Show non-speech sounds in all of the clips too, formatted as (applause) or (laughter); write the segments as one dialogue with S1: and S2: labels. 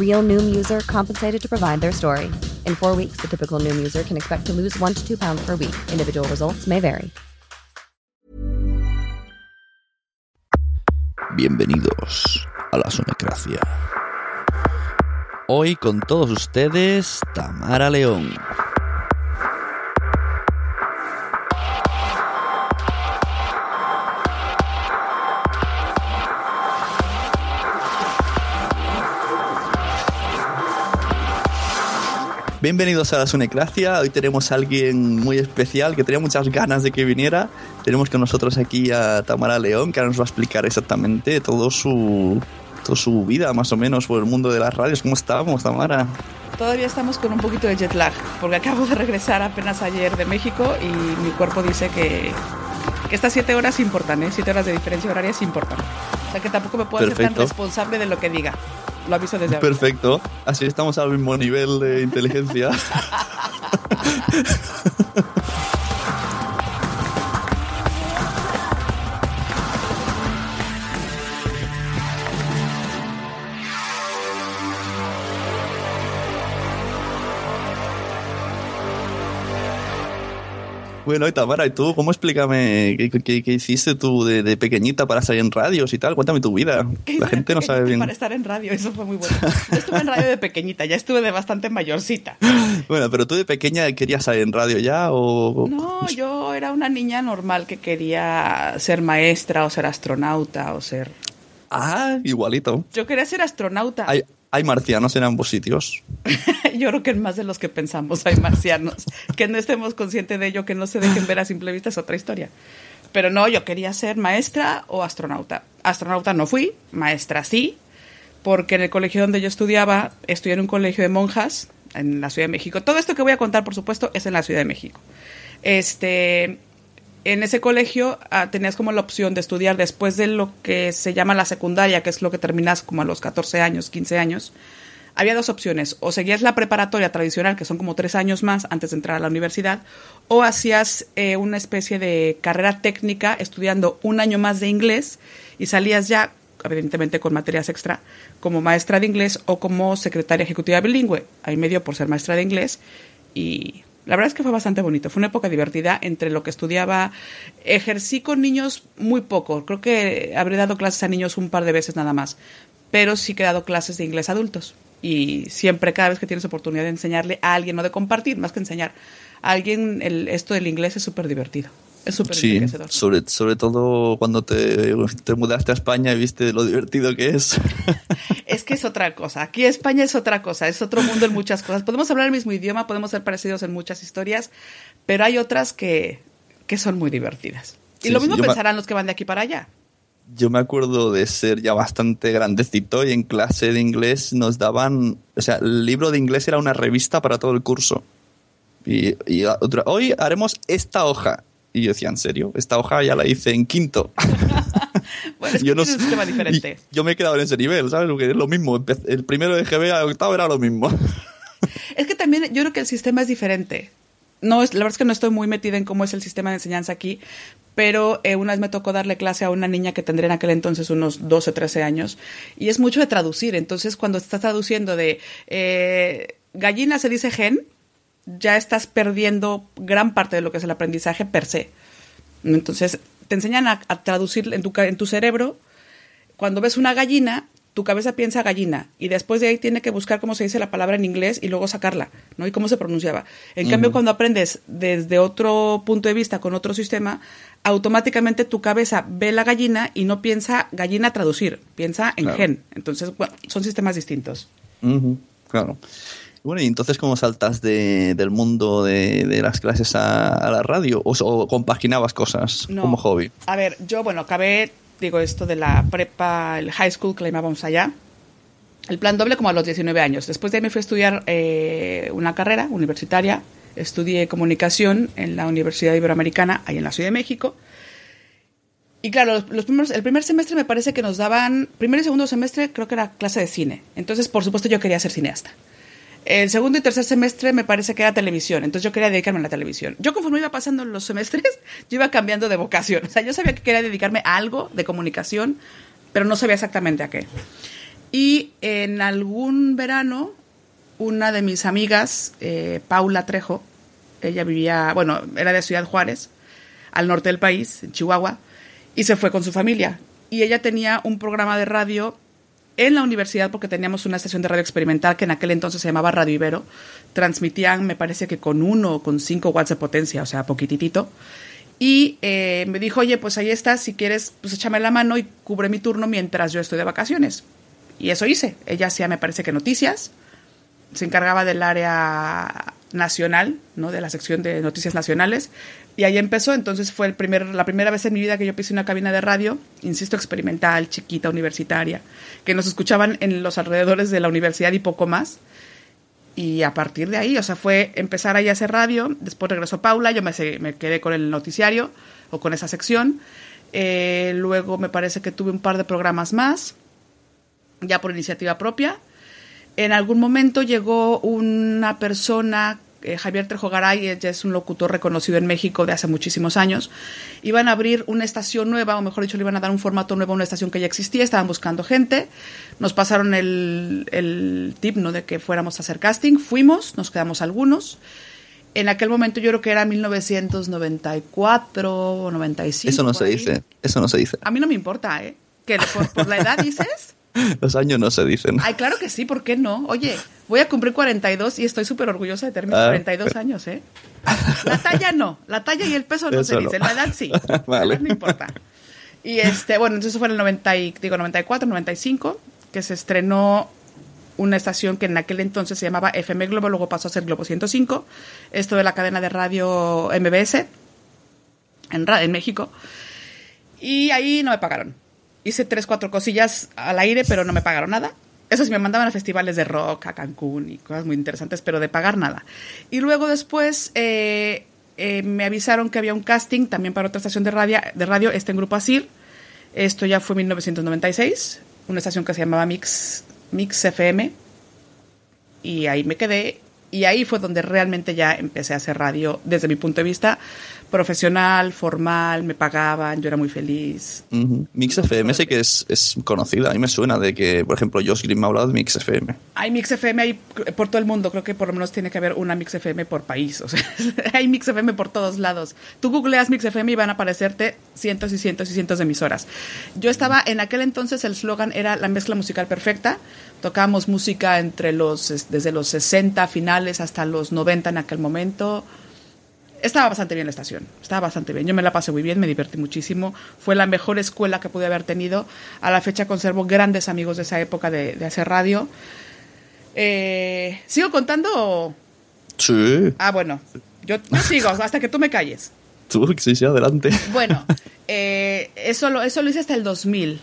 S1: Real Noom user compensated to provide their story. In four weeks, the typical Noom user can expect to lose one to two pounds per week. Individual results may vary.
S2: Bienvenidos a la Sonecracia. Hoy con todos ustedes, Tamara León. Bienvenidos a la Sunecracia. Hoy tenemos a alguien muy especial que tenía muchas ganas de que viniera. Tenemos con nosotros aquí a Tamara León, que ahora nos va a explicar exactamente todo su, toda su vida, más o menos, por el mundo de las radios. ¿Cómo estamos, Tamara?
S3: Todavía estamos con un poquito de jet lag, porque acabo de regresar apenas ayer de México y mi cuerpo dice que, que estas siete horas importan, ¿eh? Siete horas de diferencia horaria es importante. O sea que tampoco me puedo hacer tan
S2: Perfecto.
S3: responsable de lo que diga. Lo aviso desde ahora.
S2: Perfecto. Así estamos al mismo nivel de inteligencia. (laughs) Bueno, y Tamara, ¿y tú cómo explícame qué, qué- qué hiciste tú de, de pequeñita para salir en radios y tal? Cuéntame tu vida. (laughs)
S3: ¿Qué hice
S2: La gente no sabe bien.
S3: Para estar en radio, eso fue muy bueno. Yo estuve en radio de pequeñita, ya estuve de bastante mayorcita. (laughs)
S2: Bueno, pero tú de pequeña querías salir en radio ya o...
S3: No, yo era una niña normal que quería ser maestra o ser astronauta o ser...
S2: Ah, igualito.
S3: Yo quería ser astronauta.
S2: Hay, hay marcianos en ambos sitios. (laughs)
S3: Yo creo que en más de los que pensamos hay marcianos. Que no estemos conscientes de ello, que no se dejen ver a simple vista es otra historia. Pero no, yo quería ser maestra o astronauta. Astronauta no fui, maestra sí, porque en el colegio donde yo estudiaba, estudié en un colegio de monjas en la Ciudad de México. Todo esto que voy a contar, por supuesto, es en la Ciudad de México. Este, en ese colegio ah, tenías como la opción de estudiar después de lo que se llama la secundaria, que es lo que terminas como a los 14 años, 15 años. Había dos opciones, o seguías la preparatoria tradicional, que son como tres años más antes de entrar a la universidad, o hacías eh, una especie de carrera técnica estudiando un año más de inglés y salías ya, evidentemente con materias extra, como maestra de inglés o como secretaria ejecutiva bilingüe. Ahí me dio por ser maestra de inglés y la verdad es que fue bastante bonito. Fue una época divertida entre lo que estudiaba. Ejercí con niños muy poco. Creo que habré dado clases a niños un par de veces nada más. Pero sí que he dado clases de inglés a adultos. Y siempre, cada vez que tienes oportunidad de enseñarle a alguien, o de compartir, más que enseñar a alguien, el, esto del inglés es súper divertido. Es súper
S2: Sí, sobre, sobre todo cuando te, te mudaste a España y viste lo divertido que es. (laughs)
S3: Es que es otra cosa. Aquí España es otra cosa, es otro mundo en muchas cosas. Podemos hablar el mismo idioma, podemos ser parecidos en muchas historias, pero hay otras que, que son muy divertidas. Y
S2: Sí,
S3: lo mismo pensarán los que van de aquí para allá.
S2: Yo me acuerdo de ser ya bastante grandecito y en clase de inglés nos daban, o sea, el libro de inglés era una revista para todo el curso. Y, y otra, hoy haremos esta hoja. Y yo decía, ¿en serio? Esta hoja ya la hice en quinto. (laughs)
S3: Bueno, es
S2: yo no
S3: tiene un sistema diferente.
S2: yo me he quedado en ese nivel, ¿sabes? Porque es lo mismo. El primero de GB al octavo era lo mismo. (laughs)
S3: Es que también yo creo que el sistema es diferente. No es, la verdad es que no estoy muy metida en cómo es el sistema de enseñanza aquí, pero eh, una vez me tocó darle clase a una niña que tendría en aquel entonces unos 12, 13 años, y es mucho de traducir. Entonces, cuando estás traduciendo de eh, gallina se dice gen, ya estás perdiendo gran parte de lo que es el aprendizaje per se. Entonces, te enseñan a, a traducir en tu, en tu cerebro. Cuando ves una gallina, tu cabeza piensa gallina y después de ahí tiene que buscar cómo se dice la palabra en inglés y luego sacarla, ¿no? Y cómo se pronunciaba. En cambio, cuando aprendes desde otro punto de vista, con otro sistema, automáticamente tu cabeza ve la gallina y no piensa gallina traducir, piensa en
S2: Claro.
S3: gen. Entonces, bueno, son sistemas distintos.
S2: Claro. Bueno, y entonces, ¿cómo saltas de- del mundo de, de las clases a, a la radio? ¿O, o compaginabas cosas
S3: No.
S2: como hobby?
S3: A ver, yo, bueno, acabé, digo, esto de la prepa, el high school que le llamábamos allá. El plan doble como a los 19 años. Después de ahí me fui a estudiar eh, una carrera universitaria. Estudié comunicación en la Universidad Iberoamericana, ahí en la Ciudad de México. Y claro, los, los primeros, el primer semestre me parece que nos daban, primer y segundo semestre creo que era clase de cine. Entonces, por supuesto, yo quería ser cineasta. El segundo y tercer semestre me parece que era televisión, entonces yo quería dedicarme a la televisión. Yo conforme iba pasando los semestres, (laughs) yo iba cambiando de vocación. (laughs) O sea, yo sabía que quería dedicarme a algo de comunicación, pero no sabía exactamente a qué. Y en algún verano, una de mis amigas, eh, Paula Trejo, ella vivía, bueno, era de Ciudad Juárez, al norte del país, en Chihuahua, y se fue con su familia. Y ella tenía un programa de radio en la universidad porque teníamos una estación de radio experimental que en aquel entonces se llamaba Radio Ibero. Transmitían, me parece que con uno o con cinco watts de potencia, o sea, poquititito. Y eh, me dijo, oye, pues ahí estás, si quieres, pues échame la mano y cubre mi turno mientras yo estoy de vacaciones. Y eso hice. Ella hacía, me parece que noticias, se encargaba del área nacional, ¿no? De la sección de noticias nacionales. Y ahí empezó, entonces fue el primer, la primera vez en mi vida que yo pisé una cabina de radio, insisto, experimental, chiquita, universitaria, que nos escuchaban en los alrededores de la universidad y poco más. Y a partir de ahí, o sea, fue empezar ahí a hacer radio, después regresó Paula, yo me, me quedé con el noticiario o con esa sección. Eh, luego me parece que tuve un par de programas más, ya por iniciativa propia. En algún momento llegó una persona, eh, Javier Trejo Garay, ella es un locutor reconocido en México de hace muchísimos años. Iban a abrir una estación nueva, o mejor dicho, le iban a dar un formato nuevo a una estación que ya existía, estaban buscando gente. Nos pasaron el, el tip ¿no? de que fuéramos a hacer casting, fuimos, nos quedamos algunos. En aquel momento yo creo que era 1994 o 95.
S2: Eso no se
S3: ahí.
S2: dice. Eso no se dice.
S3: A mí no me importa, ¿eh? Que por, por la edad dices. (laughs)
S2: Los años no se dicen.
S3: Ay, claro que sí, ¿por qué no? Oye, voy a cumplir 42 y estoy súper orgullosa de tener mis
S2: Ah.
S3: 42 años, ¿eh? La talla no, la talla y el peso no se
S2: no.
S3: dice, la edad sí. (laughs)
S2: Vale.
S3: No importa. Y este, bueno, entonces fue en el 90 y- digo 94, 95 que se estrenó una estación que en aquel entonces se llamaba FM Globo, luego pasó a ser Globo 105, esto de la cadena de radio MBS en, en México. Y ahí no me pagaron. Hice tres, cuatro cosillas al aire, pero no me pagaron nada. Eso sí, me mandaban a festivales de rock, a Cancún y cosas muy interesantes, pero de pagar nada. Y luego después eh, eh, me avisaron que había un casting también para otra estación de radio, de radio este en Grupo Asir. Esto ya fue en 1996, una estación que se llamaba Mix, Mix FM. Y ahí me quedé. Y ahí fue donde realmente ya empecé a hacer radio desde mi punto de vista profesional, formal, me pagaban, yo era muy feliz.
S2: Ujú. Mix FM sé que es, es conocida. A mí me suena de que, por ejemplo, Josh Green me ha hablado de Mix FM.
S3: Hay Mix FM hay por todo el mundo, creo que por lo menos tiene que haber una Mix FM por país, o sea, (laughs) hay Mix FM por todos lados. Tú googleas Mix FM y van a aparecerte cientos y cientos y cientos de emisoras. Yo estaba, en aquel entonces el slogan era la mezcla musical perfecta, tocábamos música entre los, es- desde los 60 finales hasta los 90 en aquel momento. Estaba bastante bien la estación, estaba bastante bien. Yo me la pasé muy bien, me divertí muchísimo. Fue la mejor escuela que pude haber tenido. A la fecha conservo grandes amigos de esa época de, de hacer radio. Eh, ¿Sigo contando?
S2: Sí.
S3: Ah, bueno, yo, yo sigo (laughs) hasta que tú me calles.
S2: Tú, sí, sí, adelante.
S3: Bueno, (laughs) eh, eso, lo, eso lo hice hasta el 2000.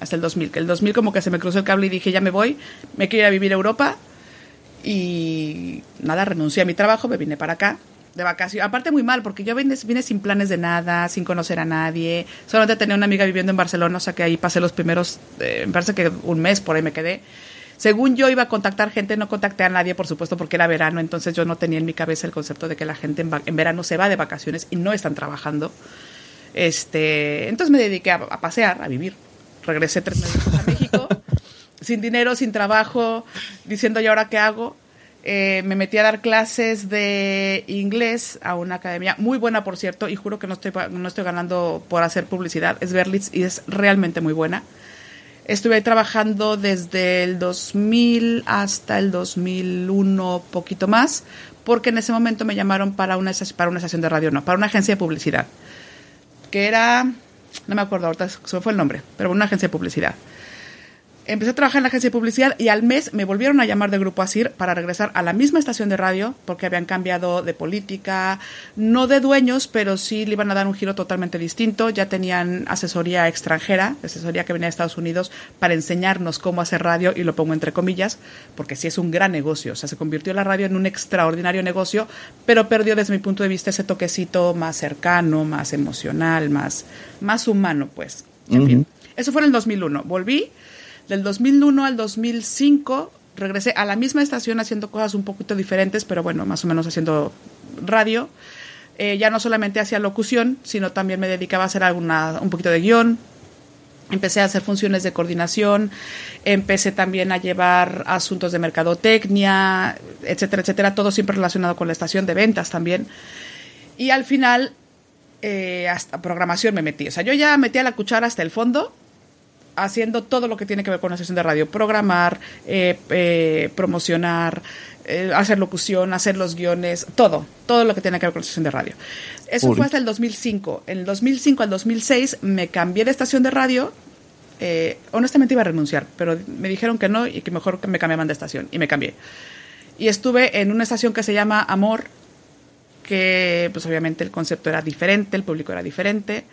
S3: Hasta el 2000. Que el 2000 como que se me cruzó el cable y dije, ya me voy, me quiero ir a vivir a Europa. Y nada, renuncié a mi trabajo, me vine para acá de vacaciones. Aparte muy mal, porque yo vine, vine sin planes de nada, sin conocer a nadie. Solamente tenía una amiga viviendo en Barcelona, o sea que ahí pasé los primeros, eh, me parece que un mes por ahí me quedé. Según yo iba a contactar gente, no contacté a nadie, por supuesto, porque era verano, entonces yo no tenía en mi cabeza el concepto de que la gente en, verano se va de vacaciones y no están trabajando. Este, entonces me dediqué a, a pasear, a vivir. Regresé tres meses a México, (laughs) sin dinero, sin trabajo, diciendo, ¿y ahora qué hago? Eh, me metí a dar clases de inglés a una academia muy buena, por cierto, y juro que no estoy, ganando por hacer publicidad. Es Berlitz y es realmente muy buena. Estuve ahí trabajando desde el 2000 hasta el 2001, poquito más, porque en ese momento me llamaron para una, estación- de radio, no, para una agencia de publicidad, que era, no me acuerdo ahorita, se fue el nombre, pero una agencia de publicidad. Empecé a trabajar en la agencia de publicidad y al mes me volvieron a llamar de Grupo Asir para regresar a la misma estación de radio porque habían cambiado de política, no de dueños, pero sí le iban a dar un giro totalmente distinto. Ya tenían asesoría extranjera, asesoría que venía de Estados Unidos para enseñarnos cómo hacer radio y lo pongo entre comillas porque sí es un gran negocio. O sea, se convirtió la radio en un extraordinario negocio, pero perdió desde mi punto de vista ese toquecito más cercano, más emocional, más, más humano, pues. En fin, eso fue en el 2001. Volví. Del 2001 al 2005 regresé a la misma estación haciendo cosas un poquito diferentes, pero bueno, más o menos haciendo radio. Eh, ya no solamente hacía locución, sino también me dedicaba a hacer alguna, un poquito de guion. Empecé a hacer funciones de coordinación, empecé también a llevar asuntos de mercadotecnia, etcétera, etcétera, todo siempre relacionado con la estación de ventas también. Y al final, eh, hasta programación me metí. O sea, yo ya metía la cuchara hasta el fondo haciendo todo lo que tiene que ver con la sesión de radio, programar, eh, eh, promocionar, eh, hacer locución, hacer los guiones, todo, todo lo que tiene que ver con la sesión de radio. Eso fue hasta el 2005. En el 2005 al 2006 me cambié de estación de radio. Honestamente iba a renunciar, pero me dijeron que no y que mejor que me cambiaban de estación y me cambié. Y estuve en una estación que se llama Amor, que pues obviamente el concepto era diferente, el público era diferente.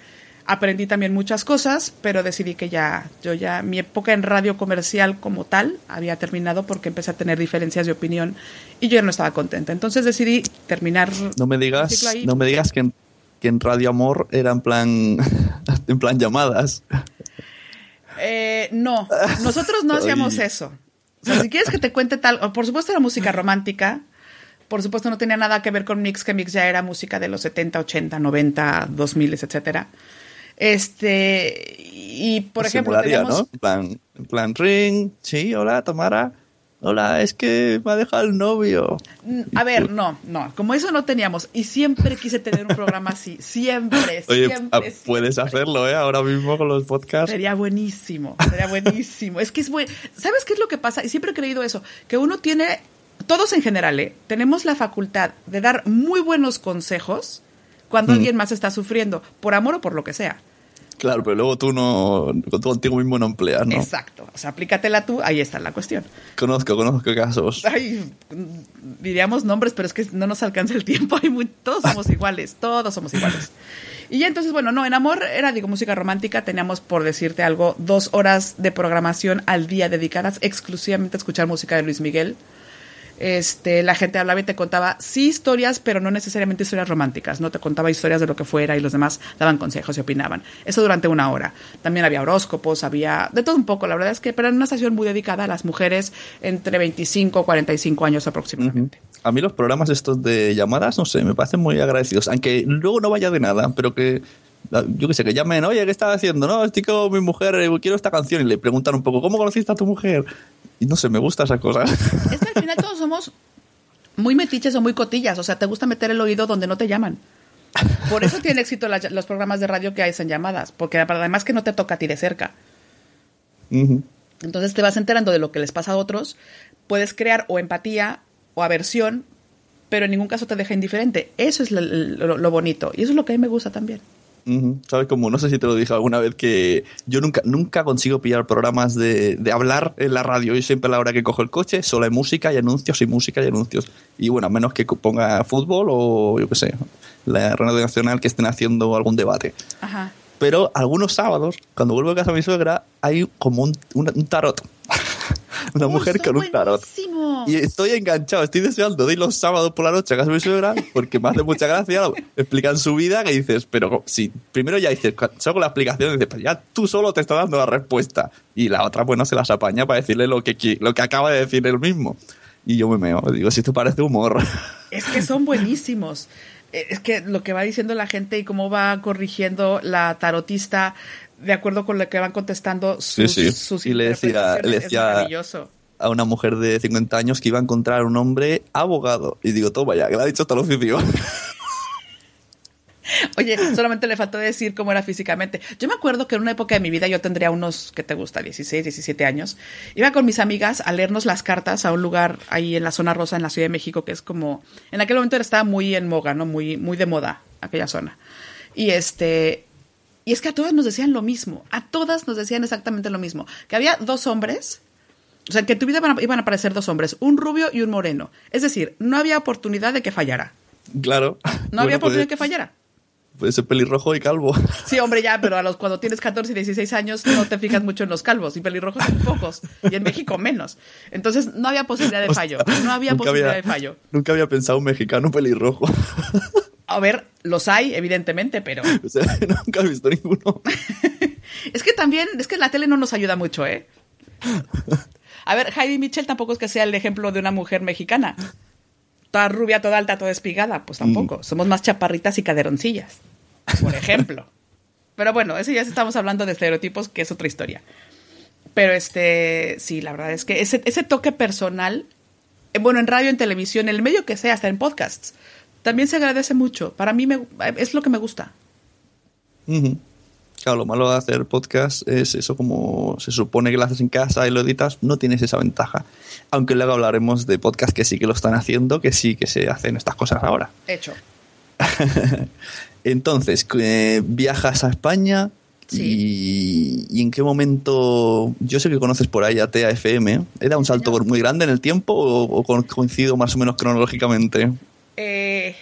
S3: Aprendí también muchas cosas, pero decidí que ya, yo ya, mi época en radio comercial como tal había terminado porque empecé a tener diferencias de opinión y yo ya no estaba contenta. Entonces decidí terminar.
S2: No me digas, no me digas que en, que en Radio Amor era en plan, (laughs) en plan llamadas.
S3: Eh, no, nosotros no (laughs) hacíamos eso. O sea, si quieres que te cuente tal, por supuesto era música romántica, por supuesto no tenía nada que ver con Mix, que Mix ya era música de los 70, 80, 90, 2000, etcétera. Este, y por
S2: Se
S3: ejemplo, teníamos,
S2: ¿no? En plan, en plan, ring, sí, hola, Tamara. Hola, es que me ha dejado el novio.
S3: A ver, no, no, como eso no teníamos y siempre quise tener un programa así, siempre, (laughs)
S2: Oye,
S3: siempre.
S2: ah, puedes
S3: siempre.
S2: hacerlo, ¿eh? Ahora mismo con los podcasts.
S3: Sería buenísimo, sería buenísimo. es que es bueno. ¿Sabes qué es lo que pasa? Y siempre he creído eso, que uno tiene, todos en general, ¿eh? tenemos la facultad de dar muy buenos consejos cuando
S2: Mm.
S3: alguien más está sufriendo, por amor o por lo que sea.
S2: Claro, pero luego tú no, tú contigo mismo no empleas, ¿no?
S3: Exacto. O sea, aplícatela tú, ahí está la cuestión.
S2: Conozco, conozco casos.
S3: Ay, diríamos nombres, pero es que no nos alcanza el tiempo. Hay muy- todos somos iguales, todos somos iguales. Y ya entonces, bueno, no, en Amor era, digo, música romántica. Teníamos, por decirte algo, dos horas de programación al día dedicadas exclusivamente a escuchar música de Luis Miguel. Este, la gente hablaba y te contaba, sí, historias, pero no necesariamente historias románticas. No te contaba historias de lo que fuera y los demás daban consejos y opinaban. Eso durante una hora. También había horóscopos, había de todo un poco. La verdad es que, pero en una estación muy dedicada a las mujeres entre 25 y 45 años aproximadamente.
S2: A mí los programas estos de llamadas, no sé, me parecen muy agradecidos. Aunque luego no vaya de nada, pero que, yo qué sé, que llamen, oye, ¿qué estás haciendo? No, estoy con mi mujer, eh, quiero esta canción. Y le preguntan un poco, ¿cómo conociste a tu mujer? Y no sé, me gusta esa cosa.
S3: Es que al final todos somos muy metiches o muy cotillas. O sea, te gusta meter el oído donde no te llaman. Por eso tiene éxito la- los programas de radio que hacen llamadas. Porque además que no te toca a ti de cerca.
S2: Ujú.
S3: Entonces te vas enterando de lo que les pasa a otros, puedes crear o empatía o aversión, pero en ningún caso te deja indiferente. Eso es lo, lo- lo bonito y eso es lo que a mí me gusta también.
S2: ¿Sabes cómo? No sé si te lo dije alguna vez que yo nunca, nunca consigo pillar programas de, de hablar en la radio. Yo siempre a la hora que cojo el coche solo hay música y anuncios y música y anuncios. Y bueno, a menos que ponga fútbol o yo qué sé, la Radio Nacional que estén haciendo algún debate.
S3: Ajá.
S2: Pero algunos sábados, cuando vuelvo a casa de mi suegra, hay como un, un- un tarot. Una mujer con un tarot.
S3: buenísimos.
S2: Y estoy enganchado, estoy deseando de ir los sábados por la noche a casa de mi suegra porque me hace mucha gracia. Explican su vida que dices, pero si primero ya dices, solo la explicación, dices, pues ya tú solo te estás dando la respuesta. Y la otra, bueno, se las apaña para decirle lo que, lo que acaba de decir él mismo. Y yo me meo, digo, si esto parece humor.
S3: Es que son buenísimos. eh, es que lo que va diciendo la gente y cómo va corrigiendo la tarotista de acuerdo con lo que van contestando sus,
S2: Sí, sí.
S3: sus
S2: Y le decía- le decía-. A una mujer de 50 años que iba a encontrar un hombre abogado. Y digo, toma ya, que lo ha dicho hasta el oficio. (laughs)
S3: Oye, solamente le faltó decir cómo era físicamente. Yo me acuerdo que en una época de mi vida, yo tendría unos, ¿qué te gusta? 16, 17 años. Iba con mis amigas a leernos las cartas a un lugar ahí en la zona rosa, en la Ciudad de México, que es como, en aquel momento estaba muy en moga, ¿no? Muy, muy de moda aquella zona. Y este, y es que a todas nos decían lo mismo, a todas nos decían exactamente lo mismo, que había dos hombres, o sea, que en tu vida iban a, aparecer dos hombres, un rubio y un moreno. Es decir, no había oportunidad de que fallara.
S2: claro.
S3: No había
S2: Bueno,
S3: oportunidad de que fallara.
S2: puede ser pelirrojo y calvo.
S3: Sí, hombre, ya, pero a los cuando tienes 14 y 16 años no te fijas mucho en los calvos y pelirrojos son pocos y en México menos. Entonces no había posibilidad de fallo, no había posibilidad
S2: había-
S3: de fallo.
S2: Nunca había pensado un mexicano pelirrojo. (laughs)
S3: A ver, los hay evidentemente, pero (laughs)
S2: o sea, (laughs) nunca he visto ninguno. (laughs)
S3: es que también es que la tele no nos ayuda mucho, ¿eh? A ver, Heidi Mitchell tampoco es que sea el ejemplo de una mujer mexicana. Toda rubia, toda alta, toda espigada, pues tampoco. Somos más chaparritas y caderoncillas, por ejemplo. Pero bueno, eso ya estamos hablando de estereotipos, que es otra historia. Pero este, sí, la verdad es que ese, ese toque personal, eh, bueno, en radio, en televisión, en el medio que sea, hasta en podcasts, también se agradece mucho. Para mí me- es lo que me gusta.
S2: Claro, lo malo de hacer podcast es eso, como se supone que lo haces en casa y lo editas, no tienes esa ventaja. Aunque luego hablaremos de podcast que sí que lo están haciendo, que sí que se hacen estas cosas ahora.
S3: Hecho. (laughs)
S2: Entonces, que viajas a España
S3: Sí.
S2: y, y en qué momento, yo sé que conoces por ahí a TAFM, ¿era un salto muy grande en el tiempo o, o coincido más o menos cronológicamente?
S3: Eh,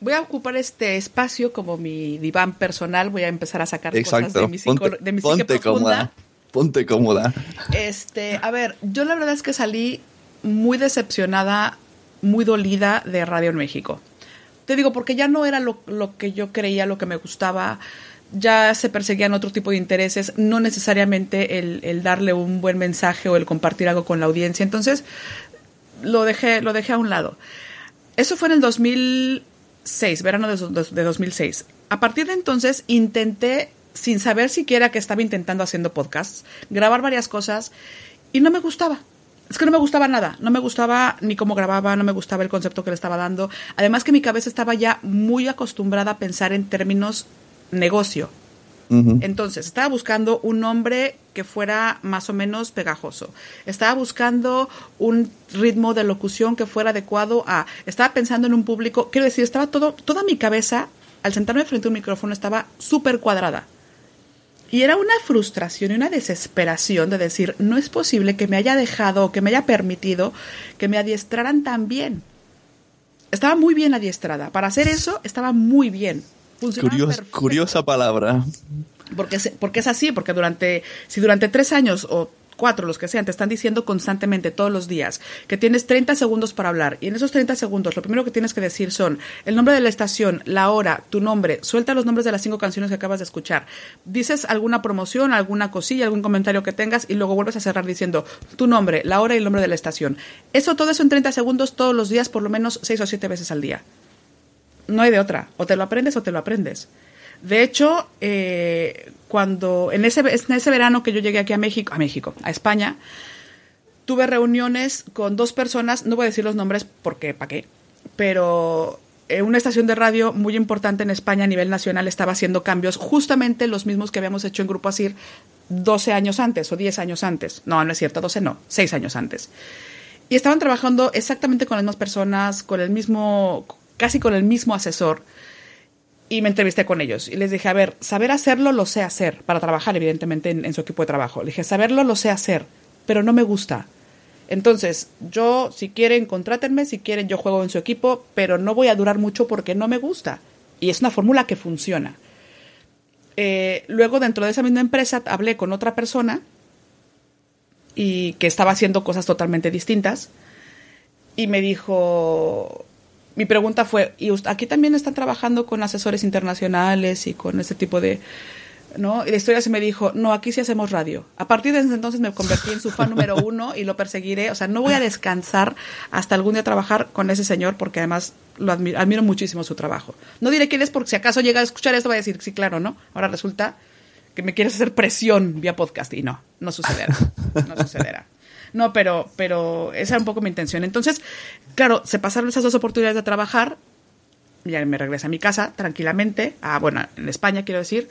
S3: voy a ocupar este espacio como mi diván personal. Voy a empezar a sacar cosas de mi, psico-
S2: ponte,
S3: de mi psique
S2: ponte cómoda, ponte cómoda.
S3: Este, a ver, yo la verdad es que salí muy decepcionada, muy dolida de Radio en México. Te digo, porque ya no era lo, lo que yo creía, lo que me gustaba. Ya se perseguían otro tipo de intereses, no necesariamente el, el darle un buen mensaje o el compartir algo con la audiencia. Entonces, lo dejé, lo dejé a un lado. Eso fue en el 2006, verano de, dos- de 2006. A partir de entonces intenté, sin saber siquiera que estaba intentando haciendo podcasts, grabar varias cosas y no me gustaba. Es que no me gustaba nada, no me gustaba ni cómo grababa, no me gustaba el concepto que le estaba dando. Además que mi cabeza estaba ya muy acostumbrada a pensar en términos negocio. Entonces, estaba buscando un nombre que fuera más o menos pegajoso. Estaba buscando un ritmo de locución que fuera adecuado a... Estaba pensando en un público... Quiero decir, estaba todo... Toda mi cabeza, al sentarme frente a un micrófono, estaba súper cuadrada. Y era una frustración y una desesperación de decir, no es posible que me haya dejado o que me haya permitido que me adiestraran tan bien. Estaba muy bien adiestrada. Para hacer eso, estaba muy bien. Funcionaba
S2: Curios- curiosa palabra.
S3: Porque, se- porque es así, porque durante, si durante tres años o cuatro, los que sean, te están diciendo constantemente todos los días que tienes 30 segundos para hablar y en esos 30 segundos lo primero que tienes que decir son el nombre de la estación, la hora, tu nombre, suelta los nombres de las cinco canciones que acabas de escuchar, dices alguna promoción, alguna cosilla, algún comentario que tengas y luego vuelves a cerrar diciendo tu nombre, la hora y el nombre de la estación. Eso, todo eso en 30 segundos todos los días, por lo menos seis o siete veces al día. No hay de otra. O te lo aprendes o te lo aprendes. De hecho, eh, cuando en ese, verano que yo llegué aquí a México, a México, a España, tuve reuniones con dos personas, no voy a decir los nombres porque, ¿para qué? Pero eh, una estación de radio muy importante en España a nivel nacional estaba haciendo cambios, justamente los mismos que habíamos hecho en Grupo Asir 12 años antes o 10 años antes. No, no es cierto, 12 no, 6 años antes. Y estaban trabajando exactamente con las mismas personas, con el mismo, casi con el mismo asesor. Y me entrevisté con ellos y les dije, a ver, saber hacerlo lo sé hacer, para trabajar evidentemente en, su equipo de trabajo. Le dije, saberlo lo sé hacer, pero no me gusta. Entonces, yo, si quieren, contrátenme, si quieren, yo juego en su equipo, pero no voy a durar mucho porque no me gusta. Y es una fórmula que funciona. Eh, luego, dentro de esa misma empresa, hablé con otra persona y que estaba haciendo cosas totalmente distintas. Y me dijo, mi pregunta fue, ¿y aquí también están trabajando con asesores internacionales y con ese tipo de, ¿no? Y la historia se me dijo, no, aquí sí hacemos radio. A partir de ese entonces me convertí en su fan número (laughs) uno y lo perseguiré. O sea, no voy a descansar hasta algún día trabajar con ese señor porque además lo admiro, admiro muchísimo su trabajo. No diré quién es porque si acaso llega a escuchar esto va a decir, sí, claro, ¿no? Ahora resulta que me quieres hacer presión vía podcast y no, no sucederá. No sucederá. No, pero, pero esa era un poco mi intención. Entonces, claro, se pasaron esas dos oportunidades de trabajar. Ya me regresé a mi casa tranquilamente, a, bueno, en España quiero decir.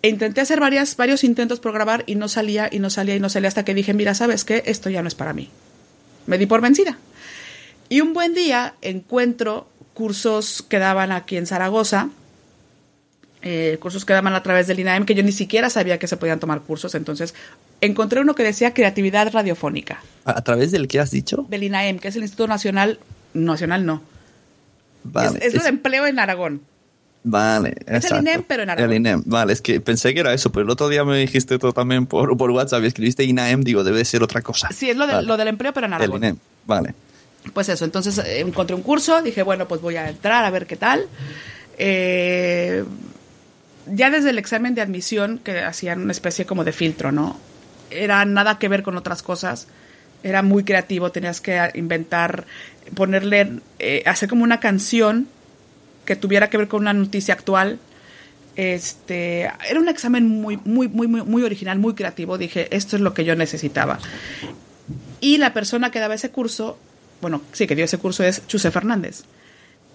S3: E intenté hacer varias, varios intentos por grabar y no salía y no salía y no salía hasta que dije, mira, ¿sabes qué? Esto ya no es para mí. Me di por vencida. Y un buen día encuentro cursos que daban aquí en Zaragoza, eh, cursos que daban a través del INAEM, que yo ni siquiera sabía que se podían tomar cursos. Entonces encontré uno que decía creatividad radiofónica.
S2: ¿A, a través del que has dicho?
S3: Del INAEM, que es el Instituto Nacional, Nacional no.
S2: Vale.
S3: es, es, es, de empleo en Aragón.
S2: Vale,
S3: es el INEM, pero en Aragón.
S2: El INEM, vale, es que pensé que era eso, pero el otro día me dijiste tú también por, por WhatsApp y escribiste INAEM, digo, debe ser otra cosa.
S3: Sí, es lo, de,
S2: vale.
S3: lo del empleo, pero en Aragón.
S2: El INEM, vale.
S3: Pues eso, entonces eh, encontré un curso, dije, bueno, pues voy a entrar a ver qué tal. Eh, ya desde el examen de admisión, que hacían una especie como de filtro, ¿no? Era nada que ver con otras cosas. Era muy creativo, tenías que inventar, ponerle, eh, hacer como una canción que tuviera que ver con una noticia actual. Este, era un examen muy, muy, muy, muy, muy original, muy creativo. Dije, esto es lo que yo necesitaba. Y la persona que daba ese curso, bueno, sí, que dio ese curso es Chuse Fernández,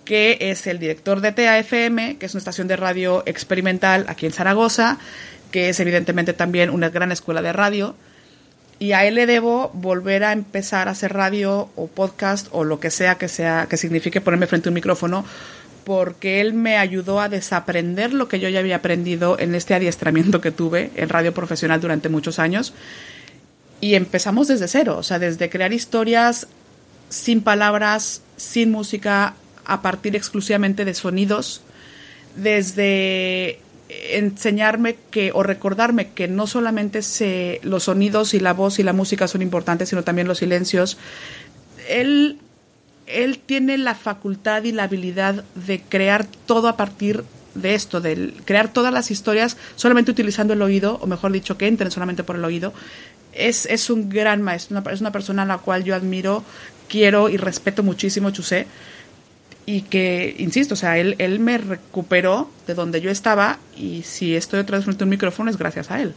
S3: que es el director de TAFM, que es una estación de radio experimental aquí en Zaragoza, que es evidentemente también una gran escuela de radio. Y a él le debo volver a empezar a hacer radio o podcast o lo que sea que sea que signifique ponerme frente a un micrófono porque él me ayudó a desaprender lo que yo ya había aprendido en este adiestramiento que tuve en radio profesional durante muchos años. Y empezamos desde cero, o sea, desde crear historias sin palabras, sin música, a partir exclusivamente de sonidos, desde enseñarme que o recordarme que no solamente se, los sonidos y la voz y la música son importantes, sino también los silencios. Él él tiene la facultad y la habilidad de crear todo a partir de esto, de crear todas las historias solamente utilizando el oído, o mejor dicho, que entren solamente por el oído. Es, es un gran maestro, una, es una persona a la cual yo admiro, quiero y respeto muchísimo, Chusé. Y que, insisto, o sea, él, él me recuperó de donde yo estaba y si estoy otra vez frente a un micrófono es gracias a él.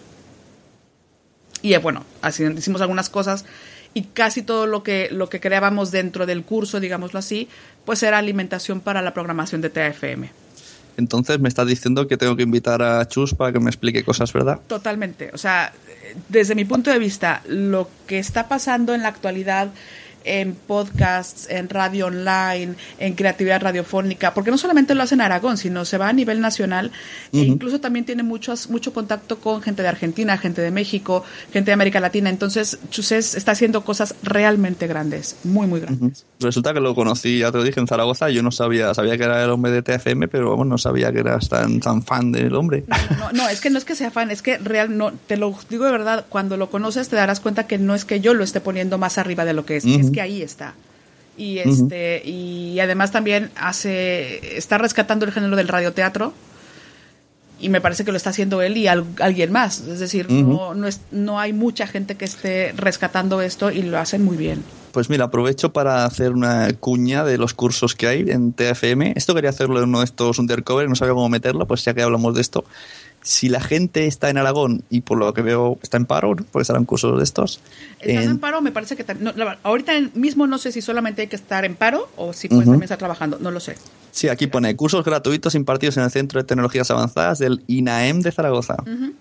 S3: Y bueno, así hicimos algunas cosas y casi todo lo que, lo que creábamos dentro del curso, digámoslo así, pues era alimentación para la programación de TAFM.
S2: Entonces me estás diciendo que tengo que invitar a Chus para que me explique cosas, ¿verdad?
S3: Totalmente. O sea, desde mi punto de vista, lo que está pasando en la actualidad en podcasts, en radio online, en creatividad radiofónica, porque no solamente lo hace en Aragón, sino se va a nivel nacional uh -huh. e incluso también tiene muchos, mucho contacto con gente de Argentina, gente de México, gente de América Latina. Entonces, Chusés está haciendo cosas realmente grandes, muy, muy grandes. Uh
S2: -huh. Resulta que lo conocí, ya te lo dije, en Zaragoza. Yo no sabía, sabía que era el hombre de TFM, pero vamos, no sabía que eras tan, tan fan del hombre.
S3: No, no, no, es que no es que sea fan, es que real, no, te lo digo de verdad, cuando lo conoces te darás cuenta que no es que yo lo esté poniendo más arriba de lo que es, uh -huh. es que ahí está. Y este, uh -huh. y además también hace, está rescatando el género del radioteatro y me parece que lo está haciendo él y al, alguien más. Es decir, uh -huh. no, no, es, no hay mucha gente que esté rescatando esto y lo hacen muy bien.
S2: Pues mira, aprovecho para hacer una cuña de los cursos que hay en TFM. Esto quería hacerlo en uno de estos undercover, no sabía cómo meterlo, pues ya que hablamos de esto. Si la gente está en Aragón y por lo que veo está en paro, pues harán cursos de estos.
S3: ¿Estás en, en paro? Me parece que no, ahorita mismo no sé si solamente hay que estar en paro o si puedes uh -huh. también estar trabajando, no lo sé.
S2: Sí, aquí pone cursos gratuitos impartidos en el Centro de Tecnologías Avanzadas del INAEM de Zaragoza. Uh -huh.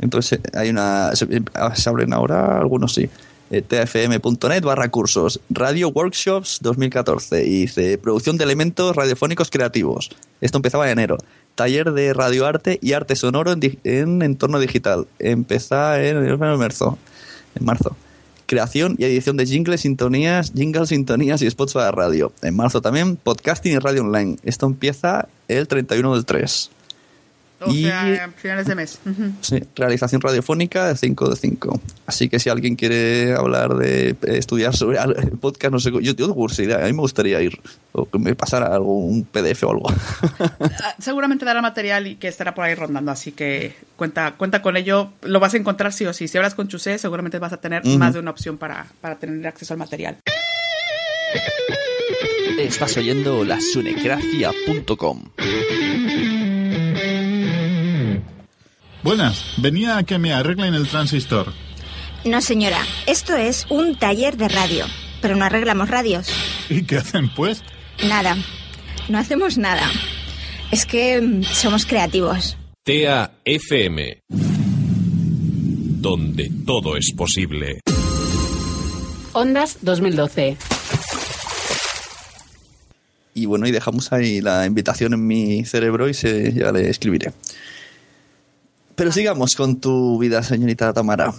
S2: Entonces hay una, se, se abren ahora algunos sí eh, tfm.net barra cursos, Radio Workshops 2014 y dice producción de elementos radiofónicos creativos. Esto empezaba en enero. Taller de radioarte y arte sonoro en, en entorno digital. Empezaba en, en marzo. En marzo. Creación y edición de jingles, sintonías, jingles, sintonías y spots para radio. En marzo también podcasting y radio online. Esto empieza el 31 del 3.
S3: O y, sea, a finales de mes. Uh -huh.
S2: Sí, realización radiofónica de 5 de 5. Así que si alguien quiere hablar de eh, estudiar sobre al- (laughs) podcast, no sé, yo tengo curiosidad, a mí me gustaría ir, o que me pasara algo, un PDF o algo. (laughs)
S3: Ah, Seguramente dará material y que estará por ahí rondando, así que cuenta, cuenta con ello. Lo vas a encontrar sí o sí. Si hablas con Chusé, seguramente vas a tener más de una opción para, para tener acceso al material.
S2: Estás oyendo la sunecracia.com.
S4: Buenas, venía a que me arreglen el transistor.
S5: No, señora, esto es un taller de radio, pero no arreglamos radios.
S4: ¿Y qué hacen pues?
S5: Nada, no hacemos nada. Es que mm, somos creativos.
S6: TEA FM. Donde todo es posible.
S7: Ondas 2012.
S2: Y bueno, y dejamos ahí la invitación en mi cerebro y se, ya le escribiré. Pero sigamos con tu vida, señorita Tamara.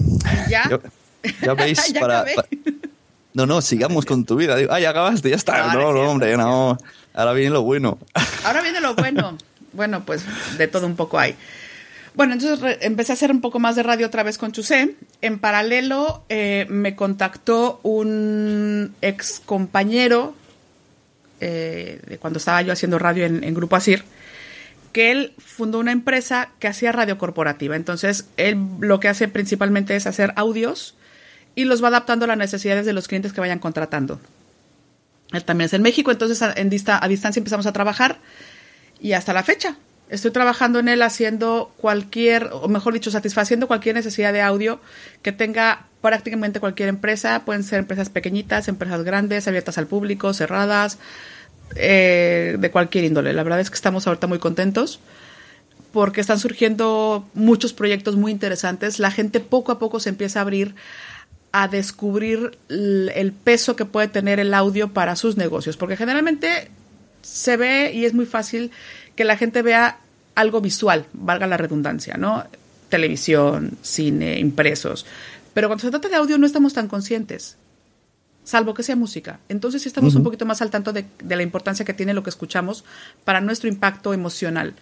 S3: ¿Ya?
S2: Ya, ya veis, (laughs)
S3: Ya
S2: para, No, no, sigamos con tu vida. Digo, Ah, ya acabaste, ya está.
S3: No,
S2: hombre,
S3: no.
S2: Ahora viene lo bueno. (laughs)
S3: Ahora viene lo bueno. Bueno, pues de todo un poco hay. Bueno, entonces empecé a hacer un poco más de radio otra vez con Chusé. En paralelo eh, me contactó un ex compañero eh, de cuando estaba yo haciendo radio en, en Grupo Asir, que él fundó una empresa que hacía radio corporativa. Entonces, él lo que hace principalmente es hacer audios y los va adaptando a las necesidades de los clientes que vayan contratando. Él también es en México, entonces a, en dista- a distancia empezamos a trabajar y hasta la fecha. Estoy trabajando en él haciendo cualquier, o mejor dicho, satisfaciendo cualquier necesidad de audio que tenga prácticamente cualquier empresa. Pueden ser empresas pequeñitas, empresas grandes, abiertas al público, cerradas, eh, de cualquier índole. La verdad es que estamos ahorita muy contentos porque están surgiendo muchos proyectos muy interesantes. La gente poco a poco se empieza a abrir a descubrir el peso que puede tener el audio para sus negocios, porque generalmente se ve y es muy fácil que la gente vea algo visual, valga la redundancia, ¿no? Televisión, cine, impresos. Pero cuando se trata de audio no estamos tan conscientes, salvo que sea música. Entonces sí estamos un poquito más al tanto de, de la importancia que tiene lo que escuchamos para nuestro impacto emocional.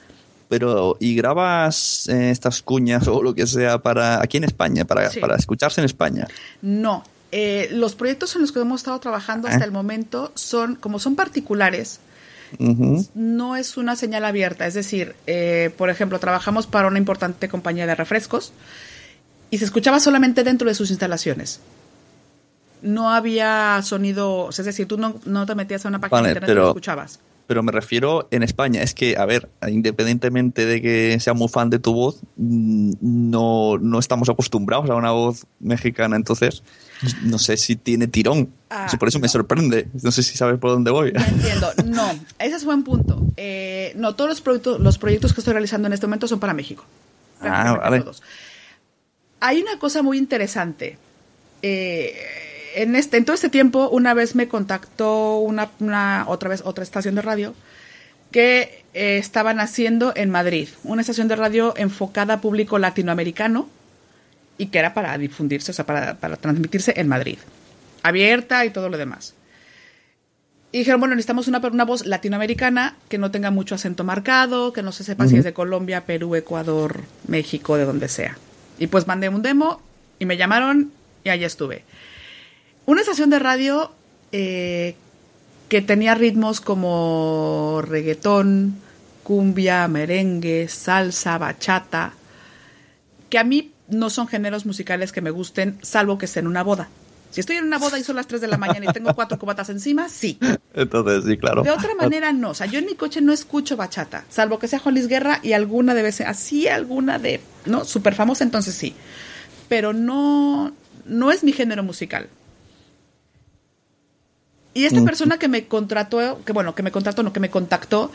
S2: Pero, ¿y grabas eh, estas cuñas (laughs) o lo que sea para aquí en España, para,
S3: Sí.
S2: para escucharse en España?
S3: No. Eh, los proyectos en los que hemos estado trabajando hasta
S2: Ah.
S3: el momento son, como son particulares, no es una señal abierta. Es decir, eh, por ejemplo, trabajamos para una importante compañía de refrescos y se escuchaba solamente dentro de sus instalaciones. No había sonido, o sea, es decir, tú no, no te metías a una página
S2: Vale,
S3: de internet y
S2: pero-
S3: lo escuchabas.
S2: Pero me refiero en España. Es que, a ver, independientemente de que sea muy fan de tu voz, mm, no, no estamos acostumbrados a una voz mexicana. Entonces, no sé si tiene tirón.
S3: Ah,
S2: Por eso me sorprende. No sé si sabes por dónde voy.
S3: Ya entiendo. No, ese es buen punto. Eh, no, todos los proyectos, los proyectos que estoy realizando en este momento son para México.
S2: Ah, vale.
S3: todos. Hay una cosa muy interesante. Eh, en, este, en todo este tiempo, una vez me contactó una, una- otra vez otra estación de radio que eh, estaban haciendo en Madrid, una estación de radio enfocada a público latinoamericano y que era para difundirse, o sea, para, para transmitirse en Madrid, abierta y todo lo demás. Y dijeron, bueno, necesitamos una, una voz latinoamericana que no tenga mucho acento marcado, que no se sepa si es de Colombia, Perú, Ecuador, México, de donde sea. Y pues mandé un demo y me llamaron y allá estuve. Una estación de radio eh, que tenía ritmos como reggaetón, cumbia, merengue, salsa, bachata, que a mí no son géneros musicales que me gusten, salvo que esté en una boda. Si estoy en una boda y son las 3 de la mañana y tengo cuatro cubatas encima, sí.
S2: Entonces, sí, claro.
S3: De otra manera, no. O sea, yo en mi coche no escucho bachata, salvo que sea Juan Luis Guerra y alguna de veces, así alguna de, ¿no? Súper famosa, entonces sí. Pero no, no es mi género musical. Y esta persona que me contrató, que bueno, que me contrató, no, que me contactó,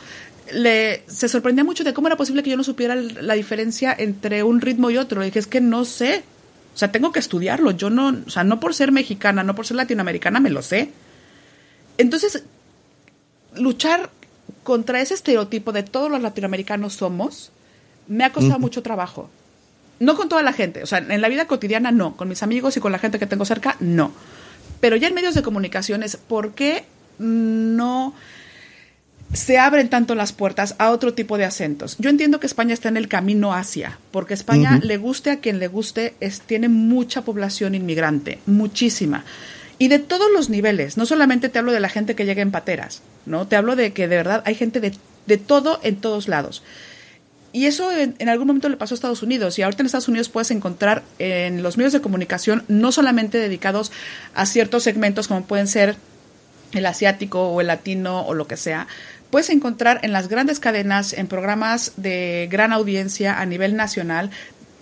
S3: le, se sorprendía mucho de cómo era posible que yo no supiera la diferencia entre un ritmo y otro. Le dije, es que no sé. O sea, tengo que estudiarlo. Yo no, o sea, no por ser mexicana, no por ser latinoamericana, me lo sé. Entonces, luchar contra ese estereotipo de todos los latinoamericanos somos, me ha costado mucho trabajo. No con toda la gente, o sea, en la vida cotidiana no, con mis amigos y con la gente que tengo cerca, no. Pero ya en medios de comunicaciones, ¿por qué no se abren tanto las puertas a otro tipo de acentos. Yo entiendo que España está en el camino hacia, porque España, le guste a quien le guste, es, tiene mucha población inmigrante, muchísima. Y de todos los niveles, no solamente te hablo de la gente que llega en pateras, ¿no? Te hablo de que de verdad hay gente de, de todo en todos lados. Y eso en, en, algún momento le pasó a Estados Unidos. Y ahorita en Estados Unidos puedes encontrar en los medios de comunicación no solamente dedicados a ciertos segmentos como pueden ser el asiático o el latino o lo que sea, puedes encontrar en las grandes cadenas, en programas de gran audiencia a nivel nacional,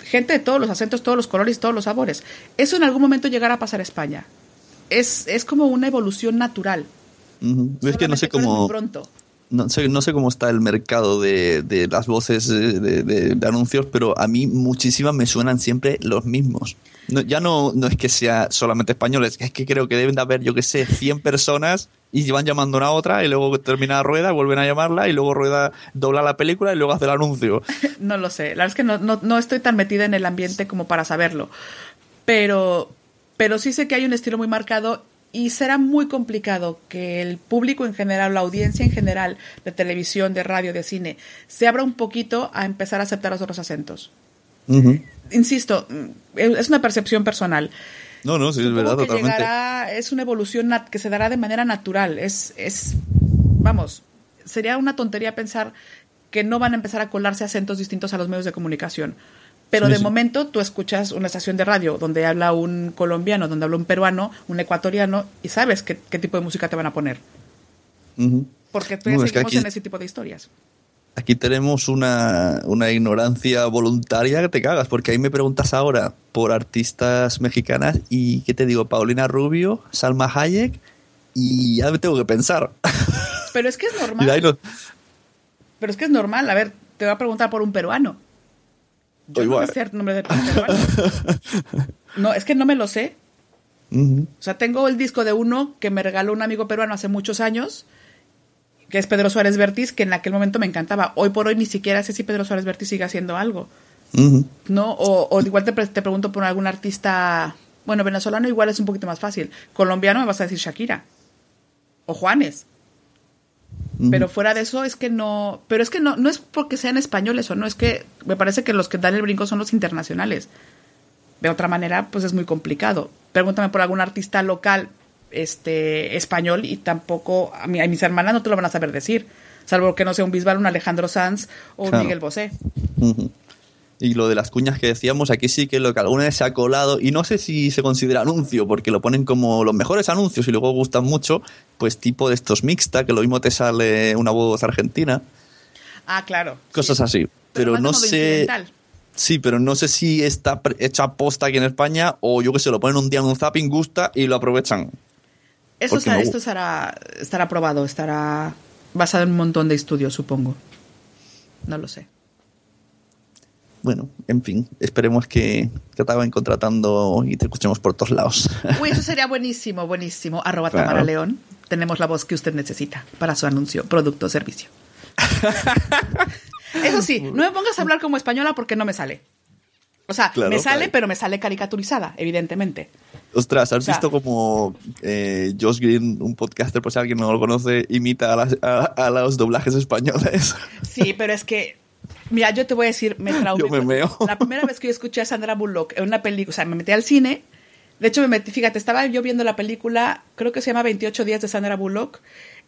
S3: gente de todos los acentos, todos los colores, todos los sabores. Eso en algún momento llegará a pasar a España. Es, es como una evolución natural.
S2: Uh -huh. Es que no sé cómo...
S3: Pronto.
S2: No sé, no sé cómo está el mercado de, de las voces de, de, anuncios, pero a mí muchísimas me suenan siempre los mismos. Ya no, no es que sea solamente españoles, es que creo que deben de haber, yo que sé, 100 personas y van llamando una a otra y luego termina la rueda, vuelven a llamarla y luego rueda dobla la película y luego hace el anuncio. (laughs)
S3: no lo sé, la verdad es que no, no, no estoy tan metida en el ambiente como para saberlo, pero, pero sí sé que hay un estilo muy marcado y será muy complicado que el público en general, la audiencia en general de televisión, de radio, de cine, se abra un poquito a empezar a aceptar los otros acentos. Uh -huh. Insisto, es una percepción personal.
S2: No, no, sí, Supongo es verdad,
S3: que
S2: totalmente.
S3: Llegará, es una evolución que se dará de manera natural. Es, es, vamos, sería una tontería pensar que no van a empezar a colarse acentos distintos a los medios de comunicación. Pero de sí. momento tú escuchas una estación de radio donde habla un colombiano, donde habla un peruano, un ecuatoriano, y sabes qué, qué tipo de música te van a poner.
S2: Uh -huh.
S3: Porque tú no, seguimos aquí, en ese tipo de historias.
S2: Aquí tenemos una, una, ignorancia voluntaria que te cagas, porque ahí me preguntas ahora por artistas mexicanas y ¿qué te digo? Paulina Rubio, Salma Hayek, y ya me tengo que pensar.
S3: Pero es que es (laughs) normal. Lo... Pero es que es normal. A ver, te voy a preguntar por un peruano. Yo Igual. no sé el nombre peruano. (laughs) no, es que no me lo sé. Uh -huh. O sea, tengo el disco de uno que me regaló un amigo peruano hace muchos años, que es Pedro Suárez Vértiz, que en aquel momento me encantaba. Hoy por hoy ni siquiera sé si Pedro Suárez Vértiz sigue haciendo algo. Uh -huh. ¿No? O, o, igual te, te pregunto por algún artista. Bueno, venezolano igual es un poquito más fácil. Colombiano me vas a decir Shakira. O Juanes. Pero fuera de eso es que no, pero es que no, no es porque sean españoles o no, es que me parece que los que dan el brinco son los internacionales. De otra manera, pues es muy complicado. Pregúntame por algún artista local este español y tampoco a, mi, a mis hermanas no te lo van a saber decir, salvo que no sea un Bisbal, un Alejandro Sanz o un claro. Miguel Bosé.
S2: Uh -huh. Y lo de las cuñas que decíamos, aquí sí que lo que alguna vez se ha colado, y no sé si se considera anuncio, porque lo ponen como los mejores anuncios y luego gustan mucho, pues tipo de estos mixta, que lo mismo te sale una voz argentina.
S3: Ah, claro.
S2: Cosas sí. así. Pero, pero no sé. Sí, pero no sé si está hecha posta aquí en España o yo que sé, lo ponen un día en un zapping, gusta y lo aprovechan.
S3: Esto, estará, no... esto estará, estará probado, estará basado en un montón de estudios, supongo. No lo sé
S2: bueno, en fin, esperemos que, que te acaben contratando y te escuchemos por todos lados. (laughs)
S3: Uy, eso sería buenísimo, buenísimo. Arroba claro. Tamara León. Tenemos la voz que usted necesita para su anuncio, producto o servicio. (laughs) eso sí, no me pongas a hablar como española porque no me sale. O sea, claro, me sale, claro. pero me sale caricaturizada, evidentemente.
S2: Ostras, ¿has o sea, visto como eh, Josh Green, un podcaster, por si alguien no lo conoce, imita a, las, a, a los doblajes españoles?
S3: Sí, pero es que Mira, yo te voy a decir, me (laughs) traumé.
S2: Yo me meo.
S3: La primera vez que yo escuché a Sandra Bullock en una película, o sea, me metí al cine. De hecho, me metí, fíjate, estaba yo viendo la película, creo que se llama 28 días de Sandra Bullock,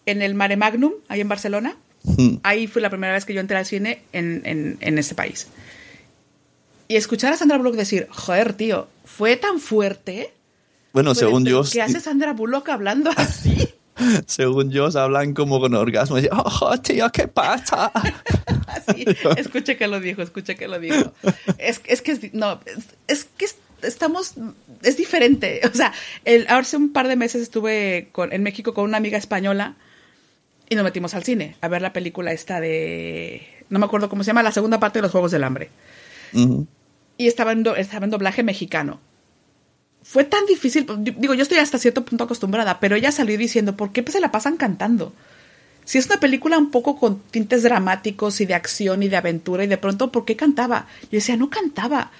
S3: en el Mare Magnum, ahí en Barcelona. Mm. Ahí fue la primera vez que yo entré al cine en, en, en este país. Y escuchar a Sandra Bullock decir, joder, tío, fue tan fuerte.
S2: Bueno, según yo.
S3: ¿Qué hace Sandra Bullock hablando (laughs) así? (laughs)
S2: según yo, hablan como con orgasmo. Y, oh, tío, ¿qué pasa? (laughs)
S3: sí, escuche que lo dijo, escuche que lo dijo. Es, es que, es, no, es, es que estamos, es diferente. (laughs) O sea, el, hace un par de meses estuve con, en México con una amiga española y nos metimos al cine a ver la película esta de, no me acuerdo cómo se llama, la segunda parte de los Juegos del Hambre. Uh -huh. Y estaba en, do, estaba en doblaje mexicano fue tan difícil, digo, yo estoy hasta cierto punto acostumbrada, pero ella salió diciendo, ¿por qué se la pasan cantando? Si es una película un poco con tintes dramáticos y de acción y de aventura y de pronto, ¿por qué cantaba? Yo decía, no cantaba.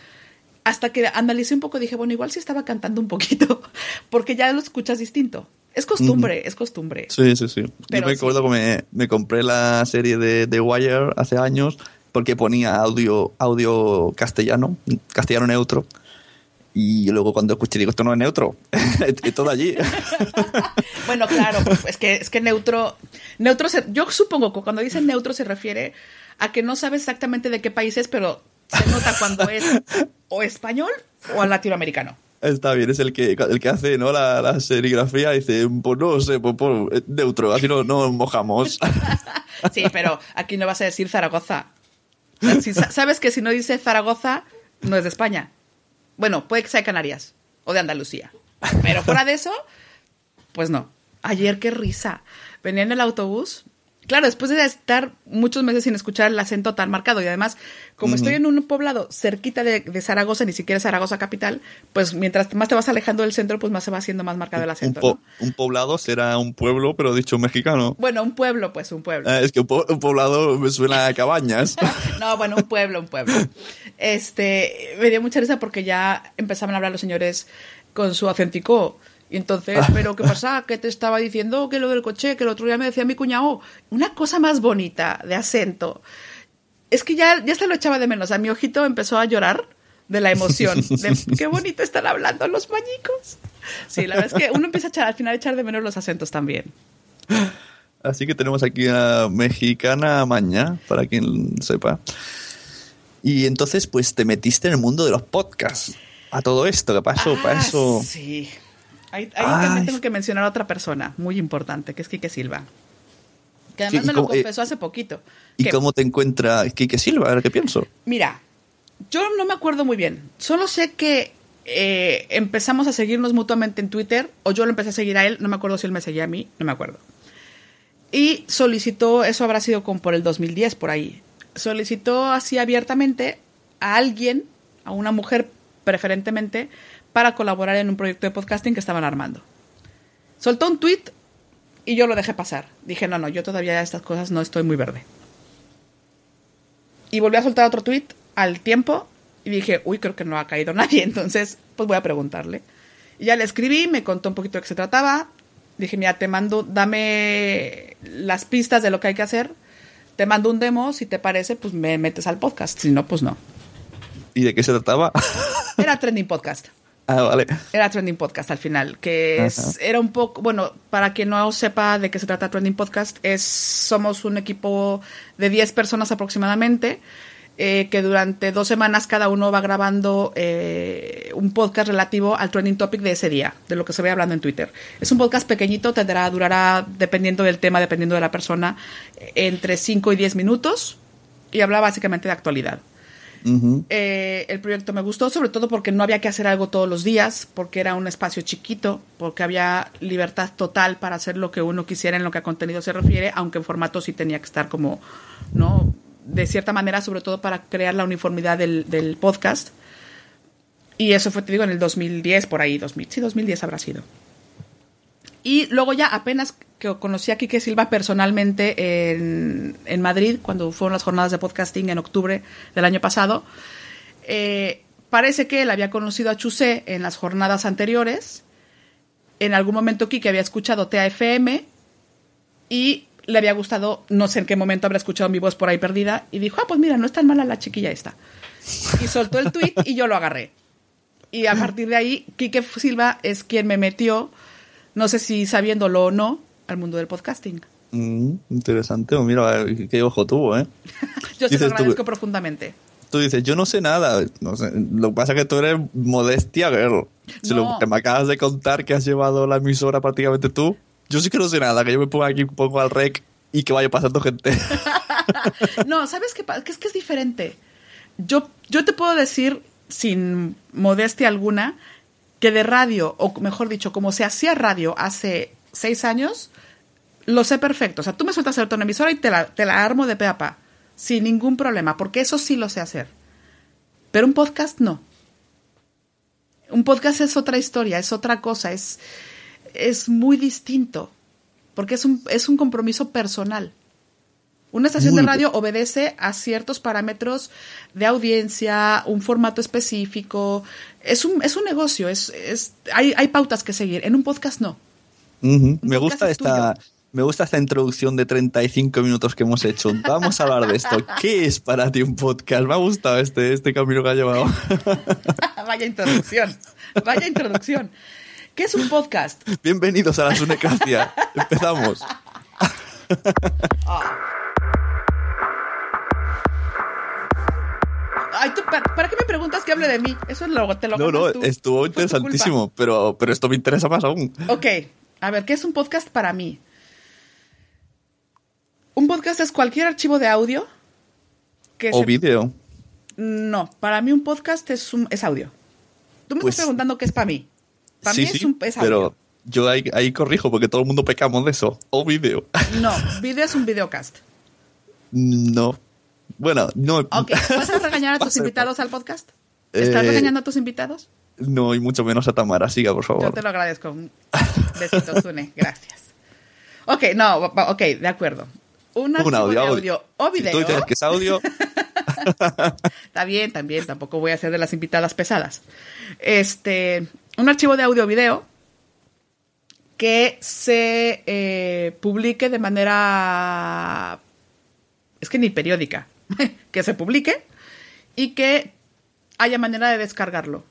S3: Hasta que analicé un poco, dije, bueno, igual sí estaba cantando un poquito, (laughs) porque ya lo escuchas distinto. Es costumbre, es costumbre.
S2: Sí, sí, sí.
S3: Pero
S2: Yo me
S3: sí.
S2: acuerdo que me, me compré la serie de The Wire hace años porque ponía audio, audio castellano, castellano neutro. Y luego cuando escuché digo, esto no es neutro, (laughs) es todo allí. (laughs)
S3: Bueno, claro, pues, es que es que neutro, neutro se- yo supongo que cuando dicen neutro se refiere a que no sabes exactamente de qué país es, pero se nota cuando es o español o latinoamericano.
S2: Está bien, es el que, el que hace ¿no? la, la serigrafía y dice, pues no sé, pues, pues, es neutro, así no, no mojamos. (laughs)
S3: Sí, pero aquí no vas a decir Zaragoza. Si sabes que si no dice Zaragoza, no es de España. Bueno, puede que sea de Canarias o de Andalucía. Pero fuera de eso, pues no. Ayer qué risa. Venía en el autobús. Claro, después de estar muchos meses sin escuchar el acento tan marcado y además, como estoy en un poblado cerquita de, de Zaragoza, ni siquiera Zaragoza capital, pues mientras más te vas alejando del centro, pues más se va haciendo más marcado el
S2: Un,
S3: acento.
S2: po-
S3: ¿no?
S2: un poblado será un pueblo, pero dicho mexicano.
S3: Bueno, un pueblo, pues un pueblo.
S2: Ah, es que un, po- un poblado me suena a cabañas. (laughs)
S3: No, bueno, un pueblo, un pueblo. Este, me dio mucha risa porque ya empezaban a hablar los señores con su acentico. Y entonces, (laughs) ¿pero qué pasa? ¿Qué te estaba diciendo? Que lo del coche, que el otro día me decía mi cuñado. Una cosa más bonita de acento. Es que ya, ya se lo echaba de menos. A mi ojito empezó a llorar de la emoción. De, (laughs) qué bonito están hablando los mañicos. Sí, la verdad es que uno empieza a echar, al final a echar de menos los acentos también.
S2: Así que tenemos aquí a mexicana maña, para quien sepa. Y entonces, pues te metiste en el mundo de los podcasts. A todo esto, ¿qué pasó?
S3: Ah,
S2: eso.
S3: Sí. Ahí, ahí
S2: Ay.
S3: también tengo que mencionar a otra persona muy importante, que es Quique Silva. Que además
S2: Sí,
S3: me lo
S2: eh,
S3: confesó hace poquito.
S2: ¿Y
S3: que,
S2: cómo te encuentra Quique Silva? A ver qué pienso.
S3: Mira, yo no me acuerdo muy bien. Solo sé que eh, empezamos a seguirnos mutuamente en Twitter, o yo lo empecé a seguir a él, no me acuerdo si él me seguía a mí, no me acuerdo. Y solicitó, eso habrá sido como por el 2010, por ahí. Solicitó así abiertamente a alguien, a una mujer preferentemente, para colaborar en un proyecto de podcasting que estaban armando. Soltó un tweet y yo lo dejé pasar. Dije, no, no, yo todavía estas cosas no estoy muy verde. Y volví a soltar otro tweet al tiempo y dije, uy, creo que no ha caído (laughs) nadie, entonces pues voy a preguntarle. Y ya le escribí, me contó un poquito de qué se trataba. Dije, mira, te mando, dame las pistas de lo que hay que hacer. Te mando un demo, si te parece, pues me metes al podcast. Si no, pues no.
S2: ¿Y de qué se trataba?
S3: Era Trending Podcast.
S2: Ah, vale.
S3: Era Trending Podcast al final, que es- era un poco, bueno, para quien no sepa de qué se trata Trending Podcast, es somos un equipo de 10 personas aproximadamente, eh, que durante dos semanas cada uno va grabando eh, un podcast relativo al trending topic de ese día, de lo que se ve hablando en Twitter. Es un podcast pequeñito, tendrá, durará, dependiendo del tema, dependiendo de la persona, eh, entre 5 y 10 minutos, y habla básicamente de actualidad. Eh, el proyecto me gustó, sobre todo porque no había que hacer algo todos los días, porque era un espacio chiquito, porque había libertad total para hacer lo que uno quisiera en lo que a contenido se refiere, aunque en formato sí tenía que estar como, ¿no? De cierta manera, sobre todo para crear la uniformidad del, del podcast. Y eso fue, te digo, en el 2010, por ahí, 2000, sí, 2010 habrá sido. Y luego ya apenas que conocí a Quique Silva personalmente en, en Madrid, cuando fueron las jornadas de podcasting en octubre del año pasado, eh, parece que él había conocido a Chusé en las jornadas anteriores. En algún momento Quique había escuchado TAFM y le había gustado, no sé en qué momento habrá escuchado mi voz por ahí perdida, y dijo, ah, pues mira, no es tan mala la chiquilla esta. Y soltó el tweet y yo lo agarré. Y a partir de ahí, Quique Silva es quien me metió, no sé si sabiéndolo o no, al mundo del podcasting.
S2: Mm, interesante. Mira, qué ojo tuvo, ¿eh? (laughs)
S3: Yo se lo
S2: tú-
S3: agradezco profundamente.
S2: Tú dices, yo no sé nada. No sé, lo que pasa es que tú eres modestia girl. Si
S3: No.
S2: lo que me acabas de contar que has llevado la emisora prácticamente tú, yo sí que no sé nada, que yo me ponga aquí un poco al rec y que vaya pasando gente. (laughs)
S3: No, ¿sabes qué? Que es que es diferente. Yo, yo te puedo decir, sin modestia alguna, que de radio, o mejor dicho, como se hacía radio hace seis años, lo sé perfecto. O sea, tú me sueltas el una emisora y te la, te la armo de pe a pa, sin ningún problema, porque eso sí lo sé hacer. Pero un podcast no. Un podcast es otra historia, es otra cosa, es, es muy distinto, porque es un, es un compromiso personal. Una estación
S2: Muy
S3: de radio obedece a ciertos parámetros de audiencia, un formato específico. Es un, es un negocio, es, es, hay, hay pautas que seguir. En un podcast no.
S2: Me gusta esta. Me gusta esta introducción de 35 minutos que hemos hecho. Vamos a hablar de esto. ¿Qué es para ti un podcast? Me ha gustado este, este camino que ha llevado. (laughs)
S3: Vaya introducción. Vaya introducción. ¿Qué es un podcast?
S2: Bienvenidos a la Sunecracia. Empezamos. (laughs)
S3: Ay, tú, ¿para, para qué me preguntas que hable de mí? Eso lo, te lo
S2: No, no,
S3: tú.
S2: estuvo interesantísimo, pero, pero esto me interesa más aún.
S3: Ok, a ver, ¿qué es un podcast para mí? Un podcast es cualquier archivo de audio que
S2: O
S3: se-
S2: vídeo.
S3: No, para mí un podcast es, un, es audio. Tú me
S2: Pues-
S3: estás preguntando qué es para mí. Para
S2: sí,
S3: mí
S2: sí,
S3: es, un, es audio.
S2: pero yo ahí, ahí corrijo porque todo el mundo pecamos de eso. O vídeo.
S3: No, video es un videocast. (laughs)
S2: No. Bueno, no.
S3: Ok, ¿vas a regañar a tus (laughs) invitados al podcast? ¿Estás
S2: Eh,
S3: regañando a tus invitados?
S2: No, y mucho menos a Tamara. Siga, por
S3: Yo
S2: favor.
S3: te lo agradezco. Un besito, Sune. Gracias. Ok, no, ok, de acuerdo. Un archivo
S2: Un audio,
S3: de
S2: audio.
S3: audio o
S2: Si
S3: video.
S2: tú dices que es audio, (laughs)
S3: Está bien, también, tampoco voy a ser de las invitadas pesadas. Este, un archivo de audio o video que se eh, publique de manera, es que ni periódica, (laughs) que se publique y que haya manera de descargarlo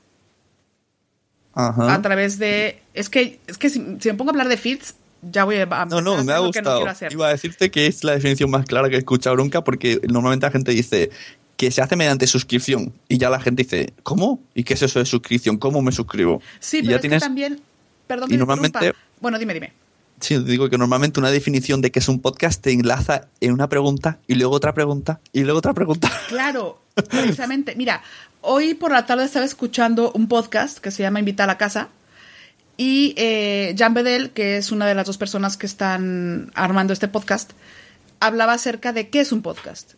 S2: Ajá.
S3: a través de, es que, es que si, si me pongo a hablar de feeds, ya voy a...
S2: No, no, me ha
S3: no
S2: gustado. Iba a decirte que es la definición más clara que he escuchado nunca porque normalmente la gente dice que se hace mediante suscripción y ya la gente dice, ¿cómo? ¿Y qué es eso de suscripción? ¿Cómo me suscribo?
S3: Sí,
S2: Y
S3: pero
S2: ya
S3: es
S2: tienes,
S3: que también, perdón,
S2: y normalmente-.
S3: Bueno, dime, dime.
S2: Sí, digo que normalmente una definición de que es un podcast te enlaza en una pregunta y luego otra pregunta y luego otra pregunta. (laughs)
S3: Claro, precisamente. Mira, hoy por la tarde estaba escuchando un podcast que se llama Invita a la Casa y eh, Jan Bedel, que es una de las dos personas que están armando este podcast, hablaba acerca de qué es un podcast.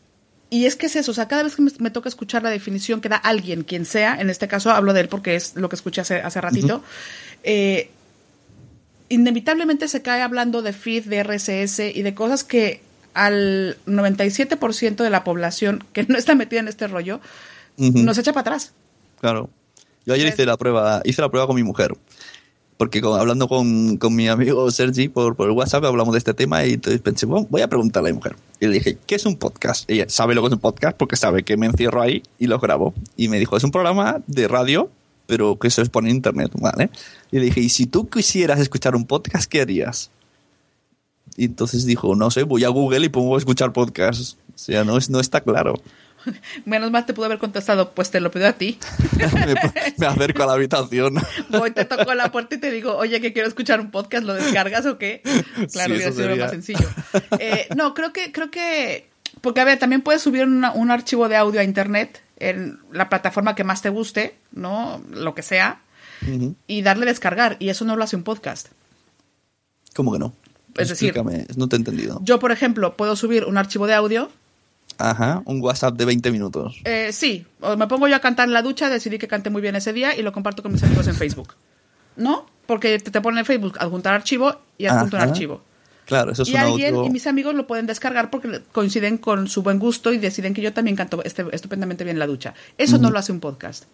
S3: Y es que es eso, o sea, cada vez que me, me toca escuchar la definición que da alguien, quien sea, en este caso hablo de él porque es lo que escuché hace, hace ratito, eh, inevitablemente se cae hablando de feed, de RSS y de cosas que al 97% de la población que no está metida en este rollo nos echa para atrás.
S2: Claro. Yo ayer hice la prueba, hice la prueba con mi mujer. Porque con- hablando con, con mi amigo Sergi por, por WhatsApp hablamos de este tema y entonces pensé, bueno, voy a preguntarle a mi mujer. Y le dije, ¿qué es un podcast? Ella sabe lo que es un podcast porque sabe que me encierro ahí y lo grabo. Y me dijo, es un programa de radio, pero que se expone en internet, ¿vale? Y le dije, ¿y si tú quisieras escuchar un podcast, qué harías? Y entonces dijo, no sé, voy a Google y pongo escuchar podcasts. O sea, no, es, no está claro. (laughs)
S3: Menos mal te pudo haber contestado, pues te lo pido a ti. (laughs)
S2: me, me acerco a la habitación.
S3: Hoy te toco la puerta y te digo, oye, que quiero escuchar un podcast, ¿lo descargas o qué? Claro, hubiera sido
S2: sería.
S3: más sencillo. Eh, no, creo que, creo que, porque a ver, también puedes subir una- un archivo de audio a internet en la plataforma que más te guste, ¿no? Lo que sea, y darle descargar, y eso no lo hace un podcast.
S2: ¿Cómo que no?
S3: Es decir-
S2: Explícame, no te he entendido.
S3: Yo, por ejemplo, puedo subir un archivo de audio
S2: Ajá, un WhatsApp de 20 minutos.
S3: Eh, sí, o me pongo yo a cantar en la ducha, decidí que canté muy bien ese día y lo comparto con mis amigos en (laughs) Facebook. ¿No? Porque te, te pone en Facebook adjuntar archivo y adjunto un
S2: Ajá.
S3: archivo.
S2: Claro, eso es
S3: y
S2: un
S3: alguien
S2: audio.
S3: y mis amigos lo pueden descargar porque coinciden con su buen gusto y deciden que yo también canto este- estupendamente bien en la ducha. Eso no lo hace un podcast.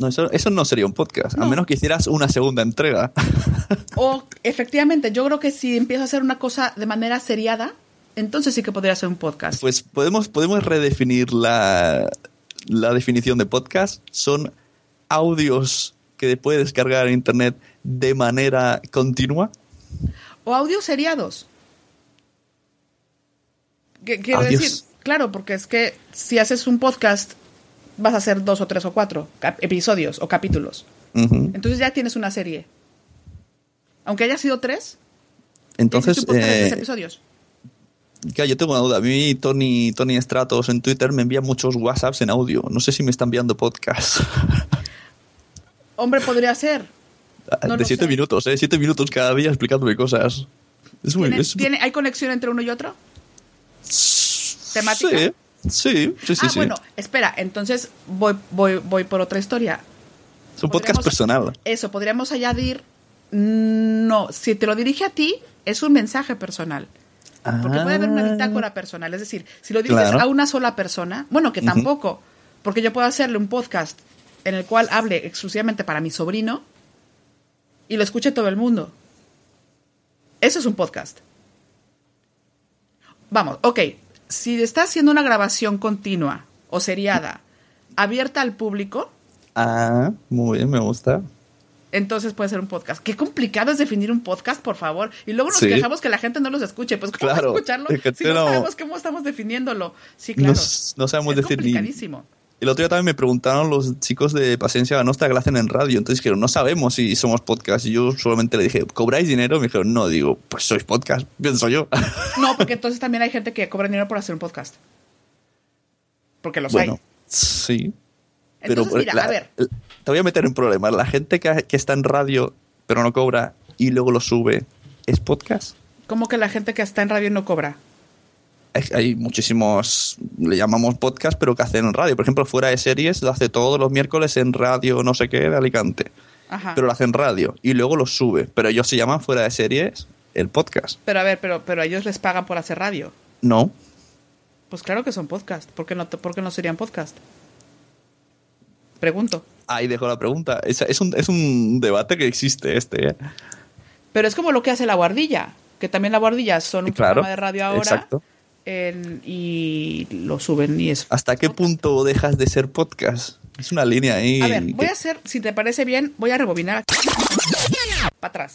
S2: No, eso, eso no sería un podcast, a menos que hicieras una segunda entrega. (laughs)
S3: O efectivamente, yo creo que si empiezo a hacer una cosa de manera seriada, entonces sí que podría ser un podcast.
S2: Pues podemos, podemos redefinir la, la definición de podcast. Son audios que puedes descargar en internet de manera continua.
S3: O audios seriados. ¿Qué quiero decir? Claro, porque es que si haces un podcast, vas a hacer dos o tres o cuatro episodios o capítulos. Entonces ya tienes una serie. Aunque haya sido tres,
S2: Entonces,
S3: tres
S2: eh,
S3: episodios.
S2: claro, yo tengo una duda. A mí Tony, Tony Stratos en Twitter me envía muchos WhatsApps en audio. No sé si me está enviando podcast. (laughs)
S3: Hombre, podría ser. No
S2: de siete
S3: sé.
S2: minutos, ¿eh? Siete minutos cada día explicándome cosas. Es muy...
S3: ¿Tiene,
S2: es-
S3: tiene- ¿Hay conexión entre uno y otro? ¿Temática?
S2: Sí, sí, sí, sí.
S3: ah,
S2: sí.
S3: bueno, espera, entonces voy, voy, voy por otra historia.
S2: es un podcast personal.
S3: Eso, podríamos añadir. No, si te lo dirige a ti, es un mensaje personal. Porque puede haber una bitácora personal. Es decir, si lo diriges
S2: Ah. Claro.
S3: a una sola persona, bueno, que tampoco, porque yo puedo hacerle un podcast en el cual hable exclusivamente para mi sobrino y lo escuche todo el mundo. Eso es un podcast. Vamos, ok. Si estás haciendo una grabación continua o seriada, abierta al público,
S2: Ah, muy bien, me gusta.
S3: entonces puede ser un podcast. Qué complicado es definir un podcast, por favor. Y luego nos
S2: Sí.
S3: quejamos que la gente no los escuche. Pues, ¿cómo
S2: Claro,
S3: escucharlo
S2: es
S3: si no
S2: no-
S3: sabemos cómo estamos definiéndolo? Sí, claro.
S2: No, no sabemos
S3: es
S2: decir ni.
S3: complicadísimo.
S2: El otro día también me preguntaron los chicos de Paciencia Nostra que lo hacen en radio. Entonces dijeron, no sabemos si somos podcast. Y yo solamente le dije, ¿cobráis dinero? Me dijeron, no. Digo, pues sois podcast, pienso yo. (laughs)
S3: No, porque entonces también hay gente que cobra dinero por hacer un podcast. Porque los
S2: bueno,
S3: hay.
S2: sí.
S3: Entonces, mira,
S2: la-
S3: a ver.
S2: te voy a meter en problemas. La gente que, que está en radio pero no cobra y luego lo sube, ¿es podcast?
S3: ¿Cómo que la gente que está en radio no cobra?
S2: Hay, muchísimos, le llamamos podcast, pero que hacen en radio. Por ejemplo, fuera de series lo hace todos los miércoles en radio no sé qué de Alicante.
S3: Ajá.
S2: Pero lo hace en radio y luego lo sube. Pero ellos se llaman fuera de series el podcast.
S3: Pero a ver, pero, pero a ellos les pagan por hacer radio.
S2: No,
S3: Pues claro que son podcast. ¿Por qué no, te- por qué no serían podcast? Pregunto.
S2: ahí dejo la pregunta. Es, es un, es un debate que existe este. ¿eh?
S3: Pero es como lo que hace la guardilla. Que también la guardilla son un
S2: Claro,
S3: programa de radio ahora.
S2: exacto.
S3: El- y lo suben y es...
S2: ¿Hasta qué punto dejas de ser podcast? Es una línea ahí.
S3: A ver, voy a hacer, si te parece bien, voy a rebobinar aquí. para atrás.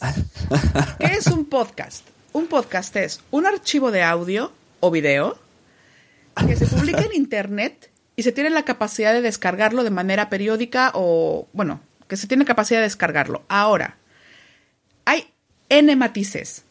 S3: (laughs) ¿Qué es un podcast? Un podcast es un archivo de audio o video que se publica en internet y se tiene la capacidad de descargarlo de manera periódica o, bueno, que se tiene capacidad de descargarlo. Ahora, hay N matices.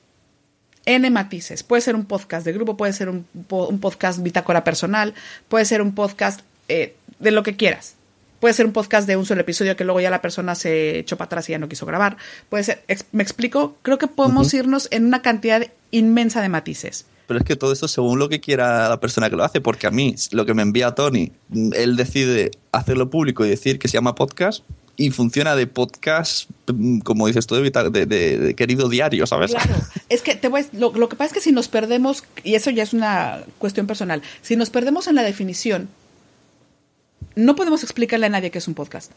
S3: N matices. Puede ser un podcast de grupo, puede ser un, po- un podcast bitácora personal, puede ser un podcast eh, de lo que quieras. Puede ser un podcast de un solo episodio que luego ya la persona se echó para atrás y ya no quiso grabar. Puede ser, me explico, creo que podemos irnos en una cantidad inmensa de matices.
S2: Pero es que todo esto según lo que quiera la persona que lo hace, porque a mí lo que me envía Tony, él decide hacerlo público y decir que se llama podcast y funciona de podcast, mm, como dices tú, de, de- de- de querido diario, ¿sabes?
S3: Claro, (laughs) es que te voy a- lo, lo que pasa es que si nos perdemos, y eso ya es una cuestión personal, si nos perdemos en la definición, no podemos explicarle a nadie qué es un podcast.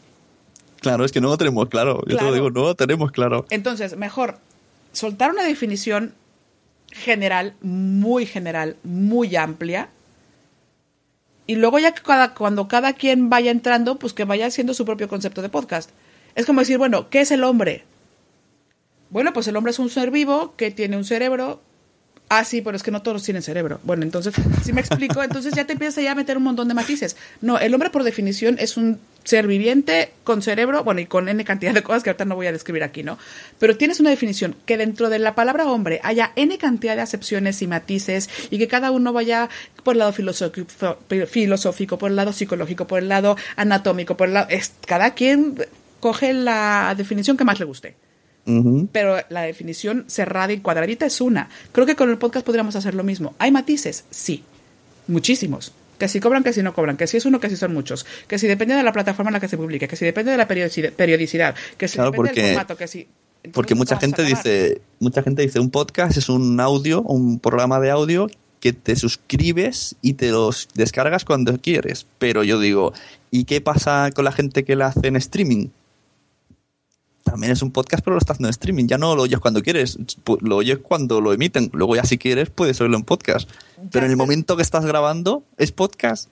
S2: Claro, es que no lo tenemos claro. Yo te lo digo, no lo tenemos claro.
S3: Entonces, mejor soltar una definición general, muy general, muy amplia. Y luego ya que cada, cuando cada quien vaya entrando, pues que vaya haciendo su propio concepto de podcast. Es como decir, bueno, ¿qué es el hombre? Bueno, pues el hombre es un ser vivo que tiene un cerebro. Ah, sí, pero es que no todos tienen cerebro. Bueno, entonces, si me explico, (laughs) entonces ya te empiezas ya a meter un montón de matices. No, el hombre por definición es un ser viviente con cerebro, bueno, y con N cantidad de cosas que ahorita no voy a describir aquí, ¿no? Pero tienes una definición que dentro de la palabra hombre haya N cantidad de acepciones y matices y que cada uno vaya por el lado filosófico, filosófico por el lado psicológico, por el lado anatómico, por el lado... Es, cada quien coge la definición que más le guste Pero la definición cerrada y cuadradita es una. Creo que con el podcast podríamos hacer lo mismo. ¿Hay matices? Sí, muchísimos. Que si cobran, que si no cobran, que si es uno, que si son muchos, que si depende de la plataforma en la que se publique, que si depende de la periodici- periodicidad, que si
S2: Claro,
S3: depende
S2: porque-
S3: del formato, que si...
S2: Porque mucha gente dice, mucha gente dice, un podcast es un audio, un programa de audio que te suscribes y te los descargas cuando quieres. Pero yo digo, ¿y qué pasa con la gente que la hace en streaming? También es un podcast, pero lo está haciendo en streaming. Ya no lo oyes cuando quieres, lo oyes cuando lo emiten. Luego ya si quieres puedes oírlo en podcast. Pero en el momento que estás grabando, ¿es podcast?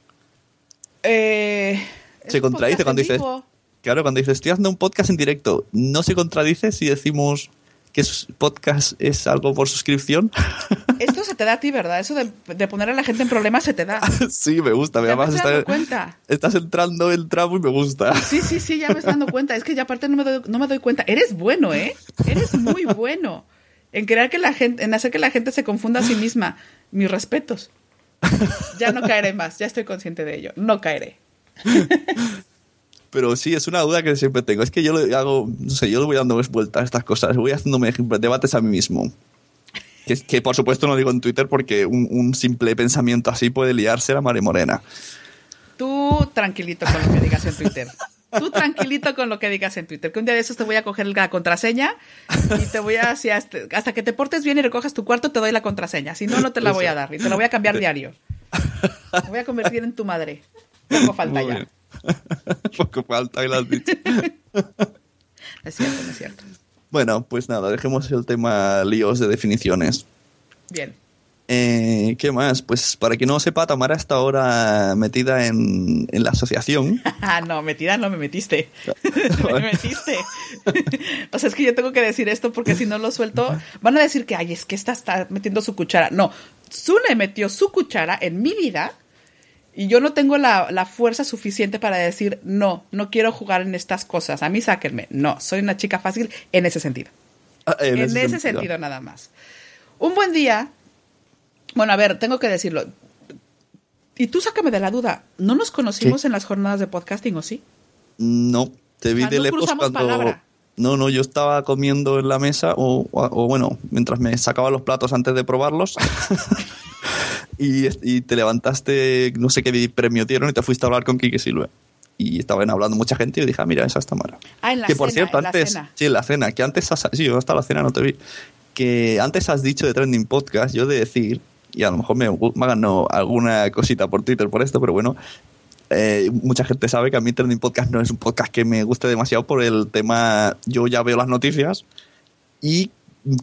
S3: Eh, es
S2: Se contradice cuando dices, claro, cuando dices, estoy haciendo un podcast en directo, ¿no se contradice si decimos que es- podcast es algo por suscripción? (laughs)
S3: Esto se te da a ti, ¿verdad? Eso de, de poner a la gente en problemas se te da. (laughs)
S2: sí, me gusta.
S3: Ya me
S2: Además,
S3: estoy dando
S2: está-
S3: cuenta.
S2: estás entrando el tramo y me gusta.
S3: Sí, sí, sí, ya me estoy dando cuenta. Es que ya aparte no me doy, no me doy cuenta. Eres bueno, ¿eh? Eres muy bueno en crear que la gente, en hacer que la gente se confunda a sí misma. Mis respetos. Ya no caeré más, ya estoy consciente de ello. No caeré. (laughs)
S2: Pero sí, es una duda que siempre tengo. Es que yo le hago, no sé, yo le voy dando vueltas a estas cosas. Voy haciéndome debates a mí mismo. Que, que por supuesto no digo en Twitter porque un, un simple pensamiento así puede liarse la mare morena.
S3: Tú tranquilito con lo que digas en Twitter. Tú tranquilito con lo que digas en Twitter. Que un día de esos te voy a coger la contraseña y te voy a, si hasta, hasta que te portes bien y recojas tu cuarto, te doy la contraseña. Si no, no te la voy a dar y te la voy a cambiar (laughs) diario. Te voy a convertir en tu madre. Poco falta ya. (laughs)
S2: Poco falta y lo has dicho. (laughs)
S3: Es cierto, no es cierto.
S2: Bueno, pues nada, dejemos el tema líos de definiciones.
S3: Bien.
S2: Eh, ¿Qué más? Pues para quien no sepa, Tamara está ahora metida en, en la asociación. (laughs)
S3: Ah, no, metida no me metiste. me metiste. o sea, es que yo tengo que decir esto porque si no lo suelto, van a decir que, ay, es que esta está metiendo su cuchara. No, Zune metió su cuchara en mi vida y yo no tengo la, la, fuerza suficiente para decir, no, no quiero jugar en estas cosas. A mí sáquenme. No, soy una chica fácil en ese sentido.
S2: Ah, en,
S3: en
S2: ese sentido.
S3: sentido nada más. Un buen día. Bueno, a ver, tengo que decirlo. Y tú sácame de la duda. ¿No nos conocimos en las jornadas de podcasting o sí?
S2: No, te vi de
S3: no
S2: lejos cuando...
S3: palabra.
S2: No, no, yo estaba comiendo en la mesa o, o- o bueno, mientras me sacaba los platos antes de probarlos. (laughs) y, y te levantaste, no sé qué premio dieron y te fuiste a hablar con Quique Silva. Y estaban hablando mucha gente y dije, ah, mira, esa está mala.
S3: Ah, en la
S2: que por
S3: cena,
S2: cierto,
S3: en la
S2: antes,
S3: cena.
S2: sí, en la cena, que antes has, sí, yo hasta la cena no te vi, que antes has dicho de Trending Podcast, yo de decir, y a lo mejor me, me no, alguna cosita por Twitter por esto, pero bueno, eh, mucha gente sabe que a mí Trending Podcast no es un podcast que me guste demasiado por el tema, yo ya veo las noticias y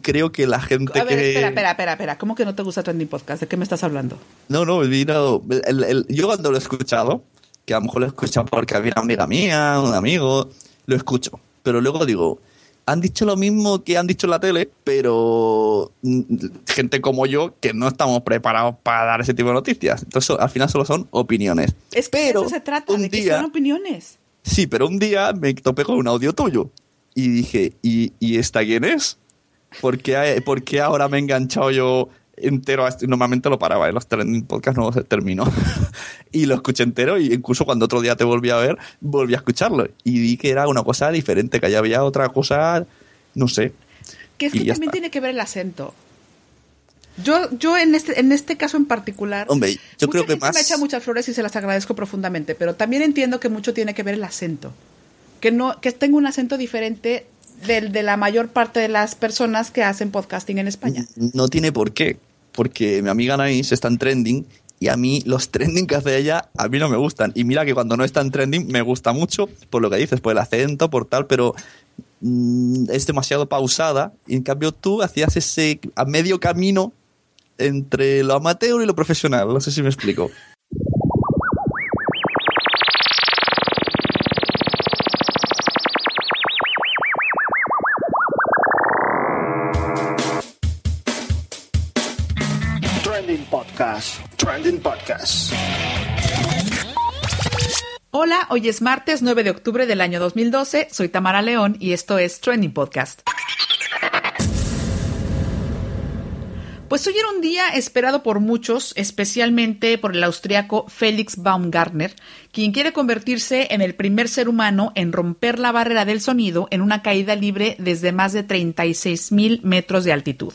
S2: creo que la gente
S3: A ver,
S2: que...
S3: espera, espera, espera, espera. ¿Cómo que no te gusta Trending Podcast? ¿De qué me estás hablando?
S2: No, no, vino, el- el- yo cuando lo he escuchado, que a lo mejor lo he escuchado porque había una amiga mía, un amigo, lo escucho. Pero luego digo, han dicho lo mismo que han dicho en la tele, pero mm, gente como yo que no estamos preparados para dar ese tipo de noticias. Entonces, al final solo son opiniones.
S3: Es que
S2: Pero
S3: eso se trata,
S2: un
S3: de que son opiniones.
S2: Sí, pero un día me topé con un audio tuyo y dije, ¿y, y esta quién es? ¿Por qué, por qué ahora me he enganchado yo entero a esto? Normalmente lo paraba, en los trending podcast no se terminó. (laughs) y lo escuché entero y incluso cuando otro día te volví a ver, volví a escucharlo. Y vi que era una cosa diferente, que allá había otra cosa, no sé.
S3: Que es que también
S2: está.
S3: tiene que ver el acento. Yo, yo en este, en este caso en particular,
S2: Hombre, yo
S3: mucha
S2: creo que
S3: gente
S2: más...
S3: me echa muchas flores y se las agradezco profundamente, pero también entiendo que mucho tiene que ver el acento. Que no, que tengo un acento diferente del de la mayor parte de las personas que hacen podcasting en España.
S2: No tiene por qué, porque mi amiga Anaís está en trending y a mí los (laughs) trending que hace ella a mí no me gustan. Y mira que cuando no está en trending me gusta mucho por lo que dices, por el acento, por tal, pero mm, es demasiado pausada. Y en cambio tú hacías ese a medio camino entre lo amateur y lo profesional. No sé si me explico. (laughs)
S8: Trending Podcast.
S3: Hola, hoy es martes 9 de octubre del año 2012, soy Tamara León y esto es Trending Podcast. Pues hoy era un día esperado por muchos, especialmente por el austriaco Felix Baumgartner, quien quiere convertirse en el primer ser humano en romper la barrera del sonido en una caída libre desde más de 36 mil metros de altitud.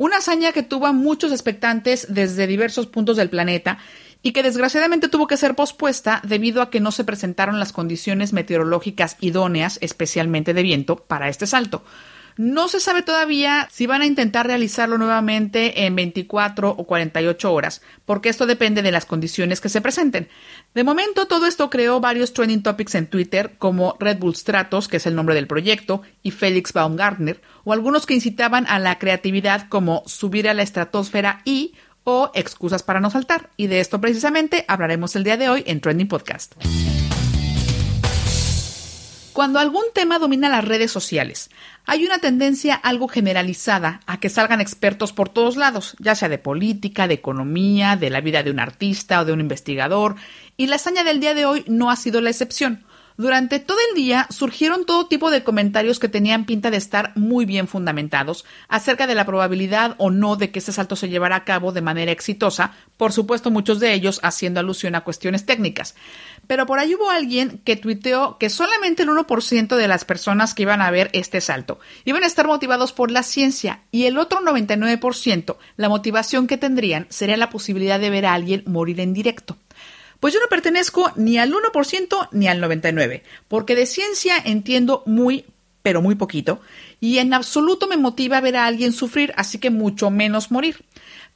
S3: Una hazaña que tuvo a muchos expectantes desde diversos puntos del planeta y que desgraciadamente tuvo que ser pospuesta debido a que no se presentaron las condiciones meteorológicas idóneas, especialmente de viento, para este salto. No se sabe todavía si van a intentar realizarlo nuevamente en 24 o 48 horas, porque esto depende de las condiciones que se presenten. De momento, todo esto creó varios trending topics en Twitter, como Red Bull Stratos, que es el nombre del proyecto, y Felix Baumgartner, o algunos que incitaban a la creatividad como subir a la estratosfera y o excusas para no saltar. Y de esto precisamente hablaremos el día de hoy en Trending Podcast. Cuando algún tema domina las redes sociales, hay una tendencia algo generalizada a que salgan expertos por todos lados, ya sea de política, de economía, de la vida de un artista o de un investigador, y la hazaña del día de hoy no ha sido la excepción. Durante todo el día surgieron todo tipo de comentarios que tenían pinta de estar muy bien fundamentados acerca de la probabilidad o no de que este salto se llevara a cabo de manera exitosa, por supuesto muchos de ellos haciendo alusión a cuestiones técnicas. Pero por ahí hubo alguien que tuiteó que solamente el 1% de las personas que iban a ver este salto iban a estar motivados por la ciencia y el otro 99% la motivación que tendrían sería la posibilidad de ver a alguien morir en directo. Pues yo no pertenezco ni al 1% ni al 99%, porque de ciencia entiendo muy pero muy poquito, y en absoluto me motiva ver a alguien sufrir, así que mucho menos morir.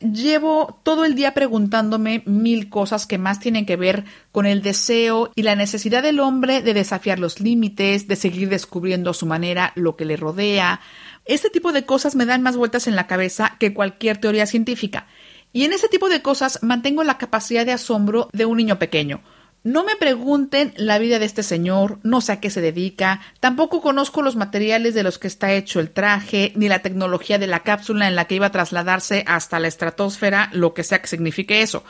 S3: Llevo todo el día preguntándome mil cosas que más tienen que ver con el deseo y la necesidad del hombre de desafiar los límites, de seguir descubriendo a su manera lo que le rodea. Este tipo de cosas me dan más vueltas en la cabeza que cualquier teoría científica. Y en ese tipo de cosas mantengo la capacidad de asombro de un niño pequeño. No me pregunten la vida de este señor, no sé a qué se dedica, tampoco conozco los materiales de los que está hecho el traje, ni la tecnología de la cápsula en la que iba a trasladarse hasta la estratosfera, lo que sea que signifique eso.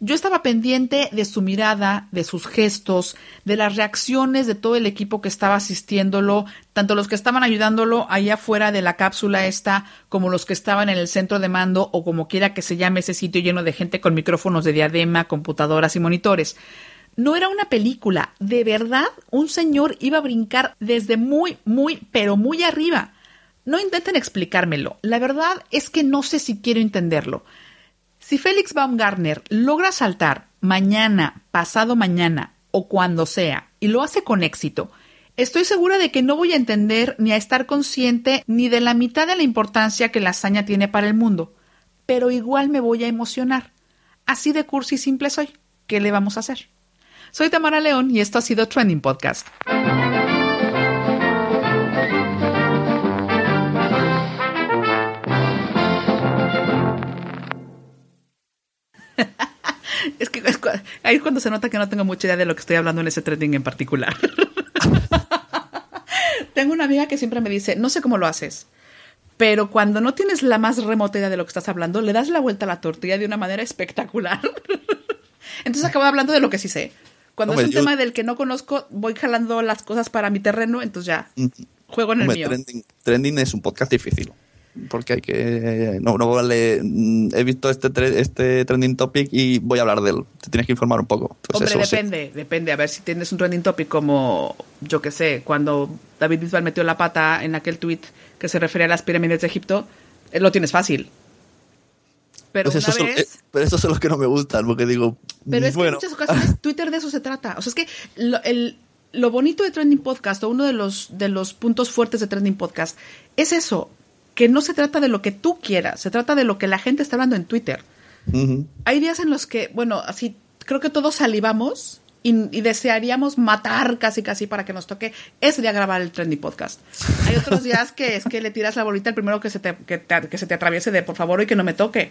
S3: Yo estaba pendiente de su mirada, de sus gestos, de las reacciones de todo el equipo que estaba asistiéndolo, tanto los que estaban ayudándolo allá afuera de la cápsula esta, como los que estaban en el centro de mando o como quiera que se llame ese sitio lleno de gente con micrófonos de diadema, computadoras y monitores. No era una película, de verdad un señor iba a brincar desde muy, muy, pero muy arriba. No intenten explicármelo, la verdad es que no sé si quiero entenderlo. Si Félix Baumgartner logra saltar mañana, pasado mañana o cuando sea, y lo hace con éxito, estoy segura de que no voy a entender ni a estar consciente ni de la mitad de la importancia que la hazaña tiene para el mundo, pero igual me voy a emocionar. Así de cursi y simple soy. ¿Qué le vamos a hacer? Soy Tamara León y esto ha sido Trending Podcast. Es que ahí es cuando se nota que no tengo mucha idea de lo que estoy hablando en ese trending en particular. (laughs) tengo una amiga que siempre me dice, no sé cómo lo haces, pero cuando no tienes la más remota idea de lo que estás hablando, le das la vuelta a la tortilla de una manera espectacular. (laughs) Entonces acabo hablando de lo que sí sé. Cuando es un tema del que no conozco, voy jalando las cosas para mi terreno, entonces ya juego en el mío.
S2: Trending, es un podcast difícil. Porque hay que. No, no vale. Mm, he visto este, este trending topic y voy a hablar de él. Te tienes que informar un poco.
S3: Hombre, depende, depende. A ver si tienes un trending topic como, yo qué sé, cuando David Bisbal metió la pata en aquel tweet que se refería a las pirámides de Egipto, eh, lo tienes fácil. Pero pues
S2: vez... Eh, pero esos son los que no me gustan, porque digo.
S3: Pero es que en muchas ocasiones (laughs) Twitter de eso se trata. O sea, es que lo, el, lo bonito de Trending Podcast, o uno de los, de los puntos fuertes de Trending Podcast, es eso, que no se trata de lo que tú quieras, se trata de lo que la gente está hablando en Twitter. Hay días en los que, bueno, así creo que todos salivamos y, desearíamos matar casi casi para que nos toque ese día grabar el Trendy Podcast. Hay otros (laughs) días que es que le tiras la bolita el primero que se te, que, se te atraviese de por favor y que no me toque.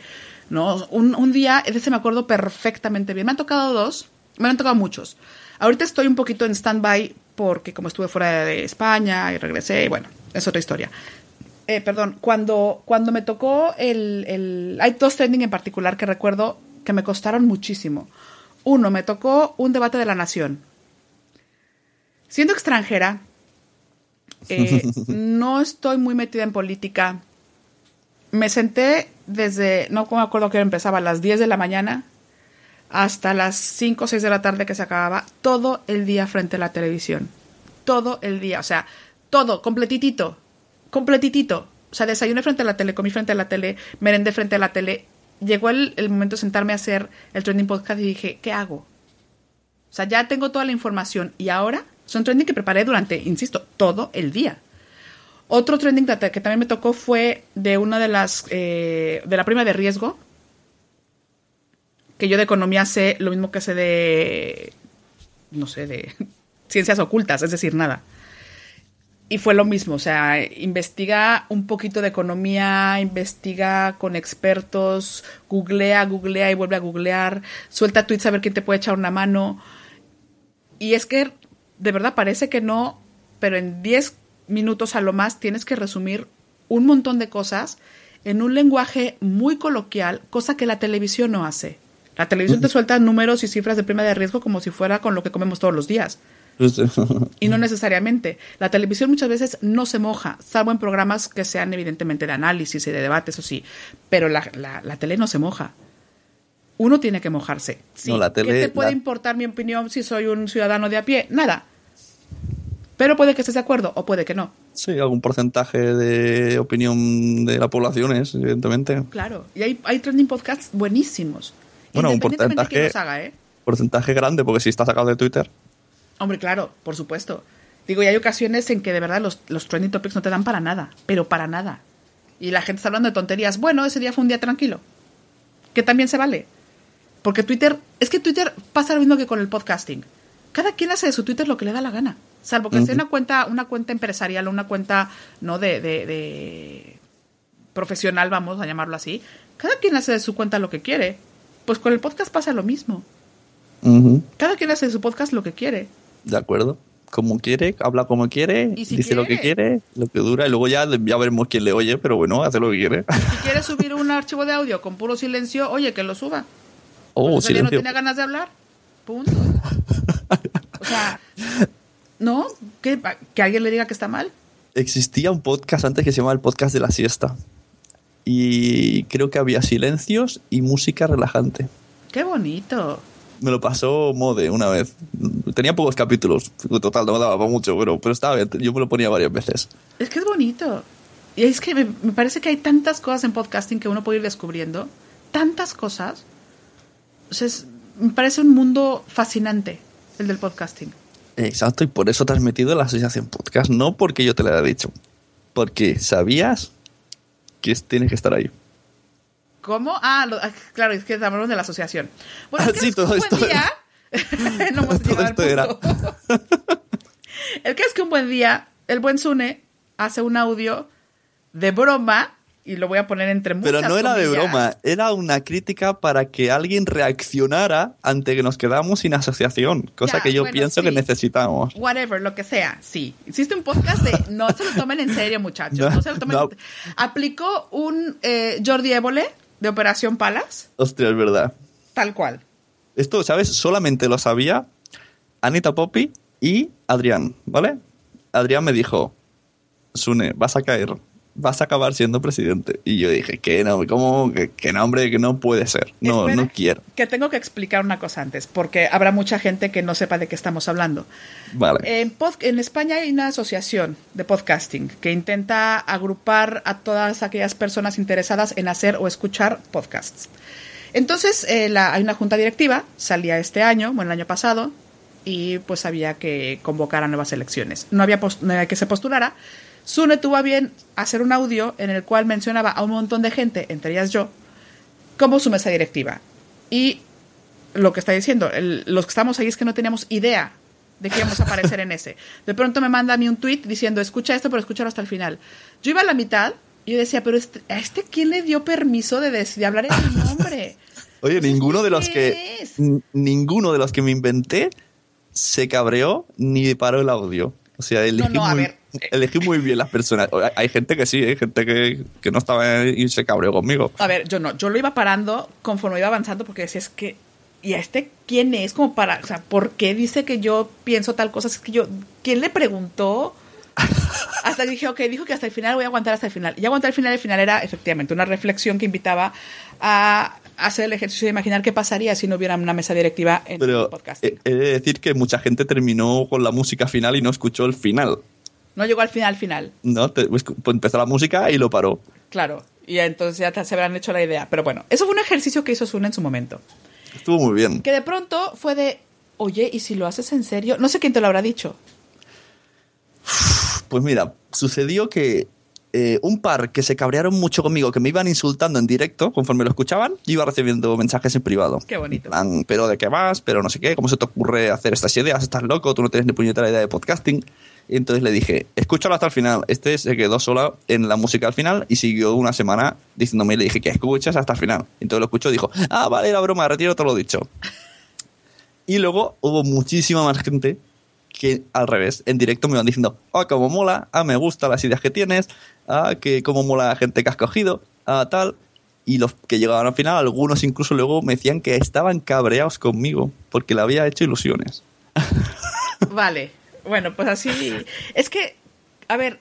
S3: ¿no? Un, un día, ese me acuerdo perfectamente bien. Me han tocado dos, me han tocado muchos. Ahorita estoy un poquito en stand-by porque como estuve fuera de España y regresé, bueno, es otra historia. Eh, perdón, cuando, cuando me tocó el, el... Hay dos trending en particular que recuerdo que me costaron muchísimo. Uno, me tocó un debate de la nación. Siendo extranjera, eh, (laughs) no estoy muy metida en política. Me senté desde, no me acuerdo que empezaba, a las 10 de la mañana hasta las 5 o 6 de la tarde que se acababa, todo el día frente a la televisión. Todo el día, o sea, todo, completitito, completitito. O sea, desayuné frente a la tele, comí frente a la tele, merendé frente a la tele, llegó el, momento de sentarme a hacer el trending podcast y dije, ¿qué hago? O sea, ya tengo toda la información y ahora son trending que preparé durante, insisto, todo el día. Otro trending que también me tocó fue de una de las, eh, de la prima de riesgo, que yo de economía sé lo mismo que sé de, no sé, de (laughs) ciencias ocultas, es decir, nada. Y fue lo mismo, o sea, investiga un poquito de economía, investiga con expertos, googlea, googlea y vuelve a googlear, suelta tweets a ver quién te puede echar una mano. Y es que de verdad parece que no, pero en 10 minutos a lo más tienes que resumir un montón de cosas en un lenguaje muy coloquial, cosa que la televisión no hace. La televisión te suelta números y cifras de prima de riesgo como si fuera con lo que comemos todos los días. (laughs) y no necesariamente. La televisión muchas veces no se moja, salvo en programas que sean evidentemente de análisis y de debate, eso sí, pero la, la, tele no se moja. Uno tiene que mojarse. ¿Qué te puede importar mi opinión si soy un ciudadano de a pie? Nada. Pero puede que estés de acuerdo o puede que no.
S2: Sí, algún porcentaje de opinión de la población es, evidentemente.
S3: Claro, y hay, hay trending podcasts buenísimos.
S2: Bueno, un porcentaje, ¿eh? porcentaje grande, porque si está sacado de Twitter.
S3: Hombre, claro, por supuesto. Digo, y hay ocasiones en que de verdad los, los trending topics no te dan para nada, pero para nada. Y la gente está hablando de tonterías. Bueno, ese día fue un día tranquilo. Que también se vale. Porque Twitter, es que Twitter pasa lo mismo que con el podcasting. Cada quien hace de su Twitter lo que le da la gana. Salvo que sea una cuenta, una cuenta empresarial o una cuenta, no de, de, de profesional, vamos a llamarlo así. Cada quien hace de su cuenta lo que quiere. Pues con el podcast pasa lo mismo. Cada quien hace de su podcast lo que quiere.
S2: De acuerdo. Como quiere, habla como quiere,
S3: si
S2: dice lo que
S3: quiere.
S2: quiere, lo que dura, y luego ya, ya veremos quién le oye, pero bueno, hace lo que quiere.
S3: Si quieres subir un archivo de audio con puro silencio, oye, que lo suba.
S2: Oh,
S3: día no tenía ganas de hablar. Punto. O sea, ¿no? ¿Que, que alguien le diga que está mal.
S2: Existía un podcast antes que se llamaba el podcast de la siesta. Y creo que había silencios y música relajante.
S3: Qué bonito.
S2: Me lo pasó Mode una vez. Tenía pocos capítulos. Total, no me daba mucho, pero, pero estaba bien. Yo me lo ponía varias veces.
S3: Es que es bonito. Y es que me, me parece que hay tantas cosas en podcasting que uno puede ir descubriendo. Tantas cosas. O sea, es- me parece un mundo fascinante el del podcasting.
S2: Exacto, y por eso te has metido en la asociación podcast. No porque yo te lo haya dicho. Porque sabías que es- tienes que estar ahí.
S3: ¿Cómo? Ah, lo- ah, claro, es que hablamos de la asociación. Bueno,
S2: Ah, sí, todo
S3: que un
S2: esto
S3: buen día... (laughs) (laughs) no hemos
S2: Todo esto era. (laughs)
S3: El que es que un buen día, el buen Sune hace un audio de broma, y lo voy a poner entre muchas
S2: Pero no era de broma, era una crítica para que alguien reaccionara ante que nos quedamos sin asociación, cosa
S3: Ya,
S2: que yo
S3: bueno,
S2: pienso que
S3: sí.
S2: necesitamos.
S3: Whatever, lo que sea, sí. Hiciste un podcast de no se lo tomen en serio, muchachos. No,
S2: No,
S3: se lo tomen
S2: no.
S3: Aplicó un eh, Jordi Évole de Operación Palas,
S2: Ostras, es verdad.
S3: tal cual.
S2: Esto, ¿sabes? Solamente lo sabía Anita Poppy y Adrián, ¿vale? Adrián me dijo, Sune, vas a caer, vas a acabar siendo presidente. Y yo dije, que no, ¿cómo? Que, que no, hombre, que no puede ser. No,
S3: Espera.
S2: no quiero.
S3: Que tengo que explicar una cosa antes, porque habrá mucha gente que no sepa de qué estamos hablando.
S2: Vale.
S3: En, pod- en España hay una asociación de podcasting que intenta agrupar a todas aquellas personas interesadas en hacer o escuchar podcasts. Entonces, eh, la- hay una junta directiva, salía este año, bueno, el año pasado, y pues había que convocar a nuevas elecciones. No había, no había que se postulara. Sune tuvo a bien hacer un audio en el cual mencionaba a un montón de gente, entre ellas yo, como su mesa directiva. Y lo que está diciendo, el- los que estamos ahí es que no teníamos idea de que íbamos a aparecer en ese. De pronto me manda a mí un tweet diciendo, escucha esto, pero escúchalo hasta el final. Yo iba a la mitad y yo decía, pero este- ¿a este quién le dio permiso de, hablar en mi nombre? (laughs)
S2: Oye, ninguno de los
S3: ¿qué
S2: que ninguno de los que me inventé se cabreó ni paró el audio. O sea, elegí,
S3: no, a
S2: muy,
S3: ver. (laughs)
S2: elegí muy bien las personas. Hay gente que sí, hay gente que, que no estaba y se cabreó conmigo.
S3: A ver, yo no, yo lo iba parando conforme iba avanzando porque decía, es que, ¿y a este quién es? Como para, o sea, ¿por qué dice que yo pienso tal cosa? Es que yo, ¿quién le preguntó? (laughs) Hasta dije, ok, dijo que hasta el final voy a aguantar hasta el final. Y aguantar el final, el final era efectivamente una reflexión que invitaba a hacer el ejercicio de imaginar qué pasaría si no hubiera una mesa directiva en el podcast.
S2: he, he de decir que mucha gente terminó con la música final y no escuchó el final.
S3: No llegó al final, final.
S2: ¿no? Te- pues, pues empezó la música y lo paró.
S3: Claro. Y entonces ya te- se habrán hecho la idea. Pero bueno, eso fue un ejercicio que hizo Sune en su momento.
S2: Estuvo muy bien.
S3: Que de pronto fue de, oye, ¿y si lo haces en serio? No sé quién te lo habrá dicho.
S2: Pues mira, sucedió que eh, un par que se cabrearon mucho conmigo, que me iban insultando en directo conforme lo escuchaban, yo iba recibiendo mensajes en privado.
S3: Qué bonito.
S2: Pero de qué vas, pero no sé qué, cómo se te ocurre hacer estas ideas, estás loco, tú no tienes ni puñetera idea de podcasting. Y entonces le dije, escúchalo hasta el final. Este se quedó sola en la música al final y siguió una semana diciéndome y le dije que escuchas hasta el final. Y entonces lo escuchó y dijo, ah, vale, la broma, retiro todo lo dicho. (laughs) Y luego hubo muchísima más gente que al revés, en directo me iban diciendo, ah, cómo mola, ah, me gustan las ideas que tienes, ah, que cómo mola la gente que has cogido, ah, tal. Y los que llegaban al final, algunos incluso luego me decían que estaban cabreados conmigo porque le había hecho ilusiones.
S3: Vale. Bueno, pues así. Es que, a ver,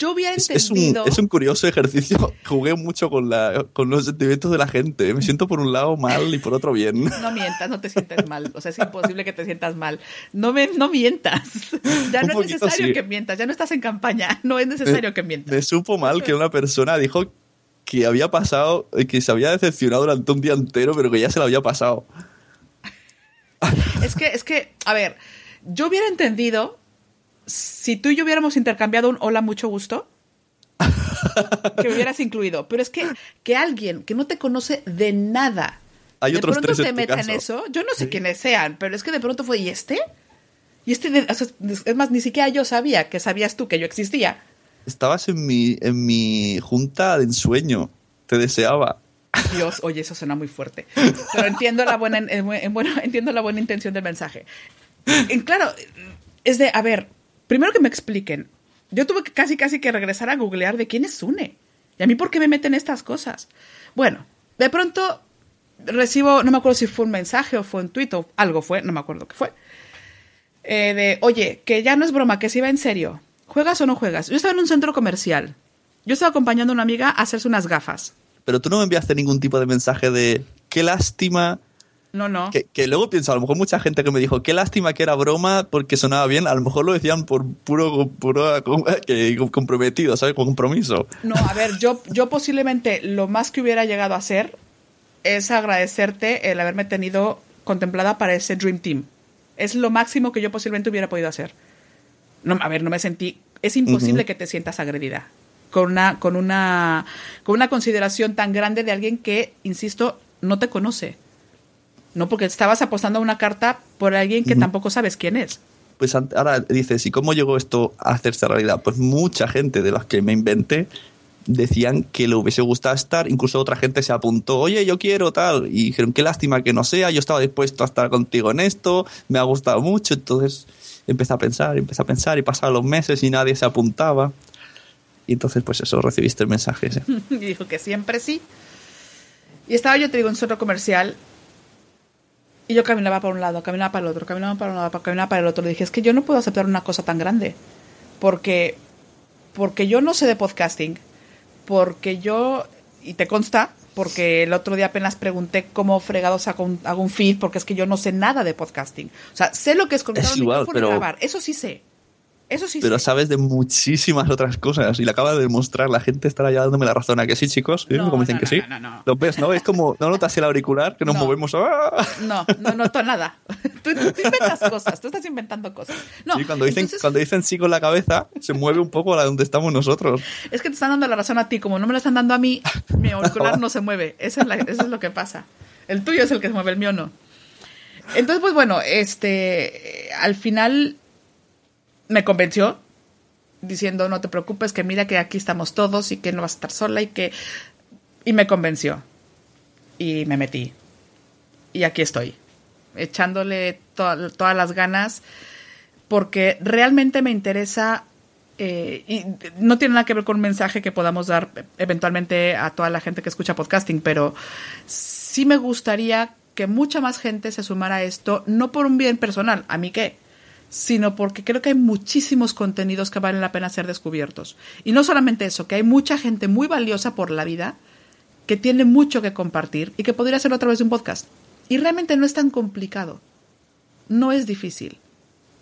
S3: yo hubiera
S2: Es, es un,
S3: entendido.
S2: es un curioso ejercicio. (laughs) Jugué mucho con, la, con los sentimientos de la gente. Me siento por un lado mal y por otro bien. (laughs)
S3: No mientas, no te sientes mal. O sea, es imposible que te sientas mal. No, me, no mientas. (laughs) Ya
S2: Un
S3: no es necesario
S2: sí.
S3: que mientas. Ya no estás en campaña. No es necesario que mientas.
S2: Me supo mal que una persona dijo que había pasado, que se había decepcionado durante un día entero, pero que ya se lo había pasado.
S3: Es que, es que, a ver, yo hubiera entendido si tú y yo hubiéramos intercambiado un hola, mucho gusto, que me hubieras incluido. Pero es que, que alguien que no te conoce de nada,
S2: Hay
S3: de
S2: otros
S3: pronto
S2: tres
S3: te meta en eso, yo no sé quiénes sean, pero es que de pronto fue, ¿y este? Y este, de- o sea, es más, ni siquiera yo sabía que sabías tú que yo existía.
S2: Estabas en mi, en mi junta de ensueño. Te deseaba.
S3: Dios, oye, eso suena muy fuerte. Pero entiendo la buena, en- en- bueno, entiendo la buena intención del mensaje. En- claro, es de, a ver, primero que me expliquen. Yo tuve que casi, casi que regresar a googlear de quién es Sune. Y a mí, ¿por qué me meten estas cosas? Bueno, de pronto recibo, no me acuerdo si fue un mensaje o fue un tuit o algo fue, no me acuerdo qué fue. eh, de, oye, que ya no es broma, que si va en serio. ¿Juegas o no juegas? Yo estaba en un centro comercial. Yo estaba acompañando a una amiga a hacerse unas gafas.
S2: Pero tú no me enviaste ningún tipo de mensaje de qué lástima.
S3: No, no.
S2: Que, que luego pienso, a lo mejor mucha gente que me dijo qué lástima que era broma porque sonaba bien, a lo mejor lo decían por puro, puro (laughs) que, comprometido, ¿sabes? Con compromiso.
S3: No, a ver, yo, yo posiblemente lo más que hubiera llegado a hacer es agradecerte el haberme tenido contemplada para ese Dream Team. Es lo máximo que yo posiblemente hubiera podido hacer. No, a ver, no me sentí. Es imposible que te sientas agredida con una, con una, con una consideración tan grande de alguien que, insisto, no te conoce. No, porque estabas apostando a una carta por alguien que tampoco sabes quién es.
S2: Pues ahora dices, ¿y cómo llegó esto a hacerse realidad? Pues mucha gente de las que me inventé decían que le hubiese gustado estar, incluso otra gente se apuntó, oye, yo quiero tal, y dijeron, qué lástima que no sea, yo estaba dispuesto a estar contigo en esto, me ha gustado mucho, entonces empecé a pensar, empecé a pensar, y pasaron los meses y nadie se apuntaba. Y entonces, pues eso, recibiste el mensaje ese. (laughs)
S3: y dijo que siempre sí. Y estaba yo, te digo, en un centro comercial. Y yo caminaba para un lado, caminaba para el otro, caminaba para un lado, caminaba para el otro. Le dije, es que yo no puedo aceptar una cosa tan grande. Porque, porque yo no sé de podcasting. Porque yo, y te consta, porque el otro día apenas pregunté cómo fregados hago un, hago un feed, porque es que yo no sé nada de podcasting. O sea, sé lo que es conectar un micrófono y grabar. Eso sí sé. Eso sí
S2: Pero sabes de muchísimas otras cosas y le acaba de demostrar. La gente estará ya dándome la razón a que sí, chicos.
S3: No,
S2: como dicen
S3: no,
S2: que
S3: no,
S2: sí.
S3: no, no, no.
S2: Lo ves, ¿no? Es como, ¿no notas el auricular? Que nos
S3: No.
S2: movemos. ¡ah!
S3: No, no noto nada. (laughs) Tú, tú inventas cosas, tú estás inventando cosas. No,
S2: Sí, cuando dicen,
S3: entonces,
S2: cuando dicen sí con la cabeza, se mueve un poco a donde estamos nosotros.
S3: es que te están dando la razón a ti, como no me la están dando a mí, mi auricular no se mueve. Eso es, la- eso es lo que pasa. El tuyo es el que se mueve, el mío no. Entonces, pues bueno, este, al final me convenció diciendo no te preocupes, que mira que aquí estamos todos y que no vas a estar sola y que... Y me convenció. Y me metí. Y aquí estoy, echándole to- todas las ganas porque realmente me interesa eh, y no tiene nada que ver con un mensaje que podamos dar eventualmente a toda la gente que escucha podcasting, pero sí me gustaría que mucha más gente se sumara a esto, no por un bien personal, a mí qué, sino porque creo que hay muchísimos contenidos que valen la pena ser descubiertos. Y no solamente eso, que hay mucha gente muy valiosa por la vida que tiene mucho que compartir y que podría hacerlo a través de un podcast. Y realmente no es tan complicado. No es difícil.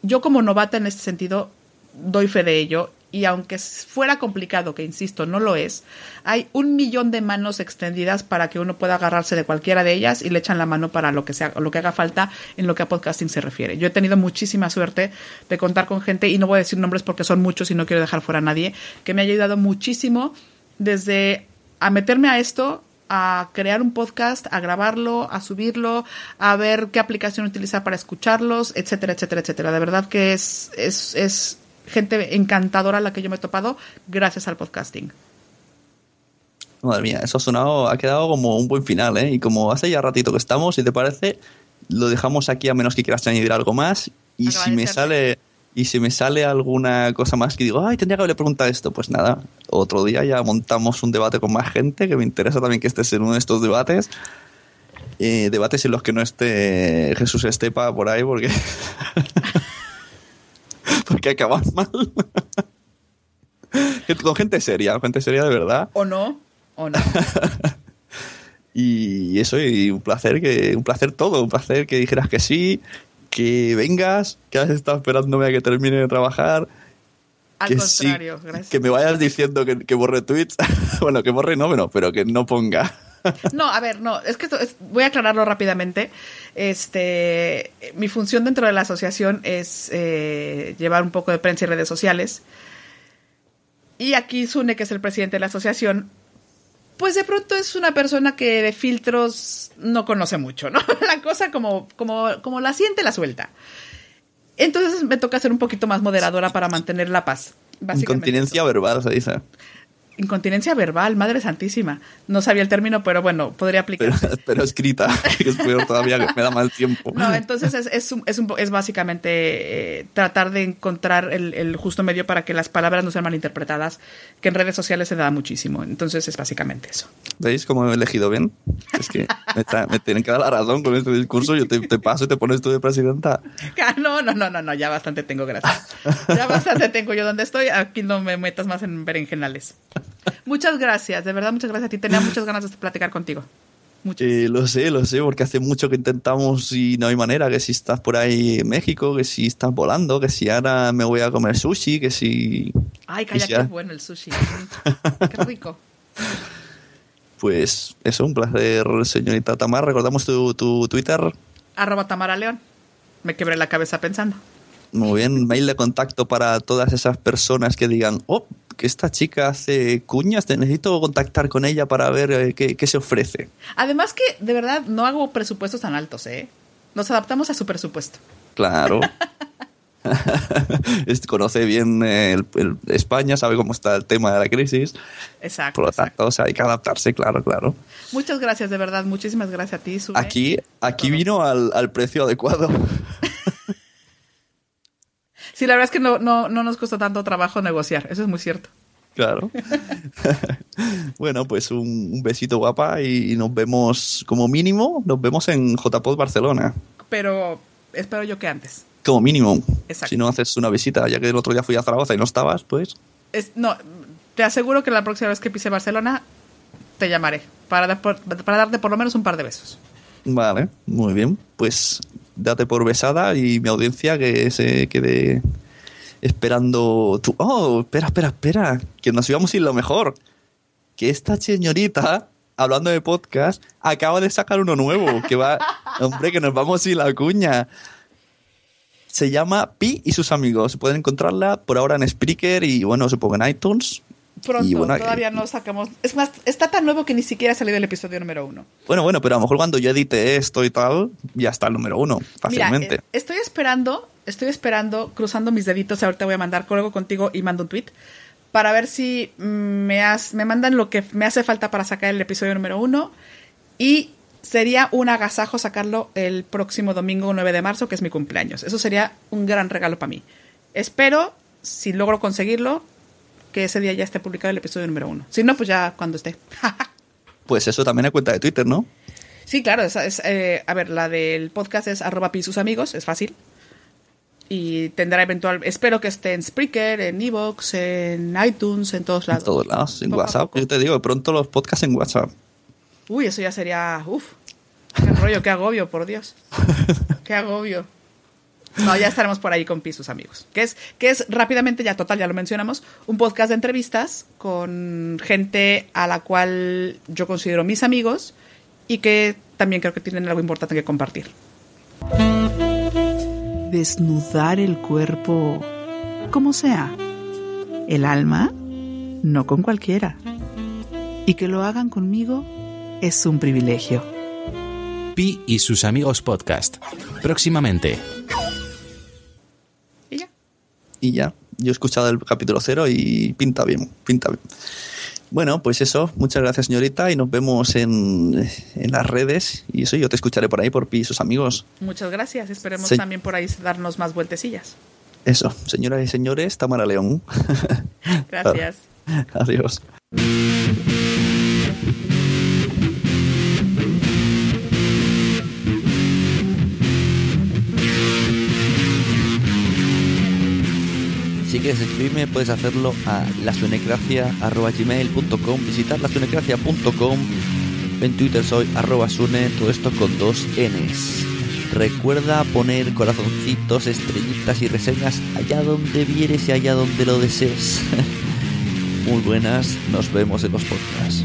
S3: Yo como novata en este sentido doy fe de ello y aunque fuera complicado, que insisto, no lo es, hay un millón de manos extendidas para que uno pueda agarrarse de cualquiera de ellas y le echan la mano para lo que sea, lo que haga falta en lo que a podcasting se refiere. Yo he tenido muchísima suerte de contar con gente y no voy a decir nombres porque son muchos y no quiero dejar fuera a nadie, que me ha ayudado muchísimo desde a meterme a esto a crear un podcast, a grabarlo, a subirlo, a ver qué aplicación utilizar para escucharlos, etcétera, etcétera, etcétera. De verdad que es, es, es gente encantadora la que yo me he topado gracias al podcasting.
S2: Madre mía, eso ha sonado, ha quedado como un buen final, ¿eh? Y como hace ya ratito que estamos, si te parece, lo dejamos aquí a menos que quieras añadir algo más. Y si me sale y si me sale alguna cosa más que digo, ay, tendría que haberle preguntado esto, pues nada, otro día ya montamos un debate con más gente, que me interesa también que estés en uno de estos debates. Eh, debates en los que no esté Jesús Estepa por ahí, porque. (laughs) porque acaban (laughs) mal. con gente seria, gente seria de verdad.
S3: ¿O no? ¿O no? (laughs)
S2: Y eso, y un placer, que, un placer todo, un placer que dijeras que sí, que vengas, que has estado esperándome a que termine de trabajar.
S3: Al
S2: que sí,
S3: contrario, gracias.
S2: que me vayas diciendo que, que borre tweets. (laughs) bueno, que borre no, bueno, pero que no ponga.
S3: No, a ver, no, es que esto es- voy a aclararlo rápidamente. Este, mi función dentro de la asociación es eh, llevar un poco de prensa y redes sociales. Y aquí Sune, que es el presidente de la asociación, pues de pronto es una persona que de filtros no conoce mucho, ¿no? (laughs) La cosa como, como, como la siente, la suelta. Entonces me toca ser un poquito más moderadora para mantener la paz. Básicamente.
S2: Incontinencia verbal, se dice.
S3: Incontinencia verbal, madre santísima. No sabía el término, pero bueno, podría aplicar.
S2: Pero, pero escrita, (laughs) es peor todavía, me da mal tiempo.
S3: No, entonces es, es, un- es, un es básicamente eh, tratar de encontrar el, el justo medio para que las palabras no sean malinterpretadas, que en redes sociales se da muchísimo. Entonces es básicamente eso.
S2: ¿Veis cómo he elegido bien? Es que me, tra- me tienen que dar la razón con este discurso. Yo te, te paso y te pones tú de presidenta. (laughs)
S3: Ah, No, no, no, no, no, ya bastante tengo, gracias. Ya bastante tengo yo donde estoy. Aquí no me metas más en berenjenales. Muchas gracias, de verdad, muchas gracias a ti. Tenía muchas ganas de platicar contigo.
S2: Eh, lo sé, lo sé, porque hace mucho que intentamos y no hay manera. Que si estás por ahí en México, que si estás volando, que si ahora me voy a comer sushi, que si.
S3: Ay, calla,
S2: si
S3: qué bueno el sushi. Qué rico.
S2: Pues eso, un placer, señorita Tamar. Recordamos tu, tu Twitter.
S3: Arroba Tamara León. Me quebré la cabeza pensando.
S2: Muy bien, mail de contacto para todas esas personas que digan, oh, que esta chica hace cuñas, te necesito contactar con ella para ver eh, qué, qué se ofrece.
S3: Además que, de verdad, no hago presupuestos tan altos, ¿eh? Nos adaptamos a su presupuesto.
S2: Claro. (laughs) Conoce bien eh, el- el- España, sabe cómo está el tema de la crisis.
S3: Exacto.
S2: Por lo tanto, o sea, hay que adaptarse, claro, claro.
S3: Muchas gracias, de verdad. Muchísimas gracias a ti.
S2: Aquí, aquí vino al, al precio adecuado. (laughs)
S3: Sí, la verdad es que no, no, no nos costó tanto trabajo negociar. Eso es muy cierto.
S2: Claro. (laughs) bueno, pues un, un besito guapa y, y nos vemos como mínimo, nos vemos en JPod Barcelona.
S3: Pero espero yo que antes.
S2: Como mínimo.
S3: Exacto.
S2: Si no haces una visita, ya que el otro día fui a Zaragoza y no estabas, pues
S3: Es, no, te aseguro que la próxima vez que pise Barcelona te llamaré para, dar por- para darte por lo menos un par de besos.
S2: Vale, muy bien. Pues date por besada y mi audiencia que se quede esperando tu... Oh, espera, espera, espera, que nos íbamos a ir lo mejor. Que esta señorita, hablando de podcast, acaba de sacar uno nuevo, que va... (laughs) Hombre, que nos vamos a ir la cuña. Se llama Pi y sus amigos. Pueden encontrarla por ahora en Spreaker y, bueno, supongo en iTunes.
S3: Pronto,
S2: bueno,
S3: todavía no sacamos. Es más, está tan nuevo que ni siquiera ha salido el episodio número uno.
S2: Bueno, bueno, pero a lo mejor cuando yo edite esto y tal, ya está el número uno, fácilmente.
S3: Mira, eh, estoy esperando, estoy esperando, cruzando mis deditos. Ahorita voy a mandar colgo contigo y mando un tweet para ver si mm, me, has- me mandan lo que me hace falta para sacar el episodio número uno. Y sería un agasajo sacarlo el próximo domingo 9 de marzo, que es mi cumpleaños. Eso sería un gran regalo para mí. Espero, si logro conseguirlo, que ese día ya esté publicado el episodio número uno. Si no, pues ya cuando esté. (laughs)
S2: Pues eso también hay cuenta de Twitter, ¿no?
S3: Sí, claro, es, eh, a ver, la del podcast es arroba pi sus amigos, es fácil. Y tendrá eventual, espero que esté en Spreaker, en Evox, en iTunes, en todos
S2: En
S3: lados.
S2: todos lados, en
S3: Poco a
S2: WhatsApp. Yo te digo, de pronto los podcasts en WhatsApp.
S3: Uy, eso ya sería, uf, qué rollo, qué agobio, por Dios. (laughs) Qué agobio. No, ya estaremos por ahí con Pi sus amigos. Que es, que es rápidamente, ya total, ya lo mencionamos, un podcast de entrevistas con gente a la cual yo considero mis amigos y que también creo que tienen algo importante que compartir. Desnudar el cuerpo como sea. El alma, no con cualquiera. Y que lo hagan conmigo es un privilegio.
S9: Pi y sus amigos podcast. Próximamente.
S2: Y ya, yo he escuchado el capítulo cero y pinta bien, pinta bien. Bueno, pues eso, muchas gracias señorita y nos vemos en, en las redes y eso yo te escucharé por ahí por Pi y sus amigos.
S3: Muchas gracias. Esperemos también por ahí darnos más vueltecillas.
S2: Eso, señoras y señores, Tamara León. (laughs)
S3: Gracias. (laughs)
S2: Adiós. Si quieres escribirme puedes hacerlo a lasunecracia.gmail.com visitar lasunecracia.com en Twitter soy arroba sune, todo esto con dos Ns. Recuerda poner corazoncitos, estrellitas y reseñas allá donde vieres y allá donde lo desees. (laughs) Muy buenas, nos vemos en los podcasts.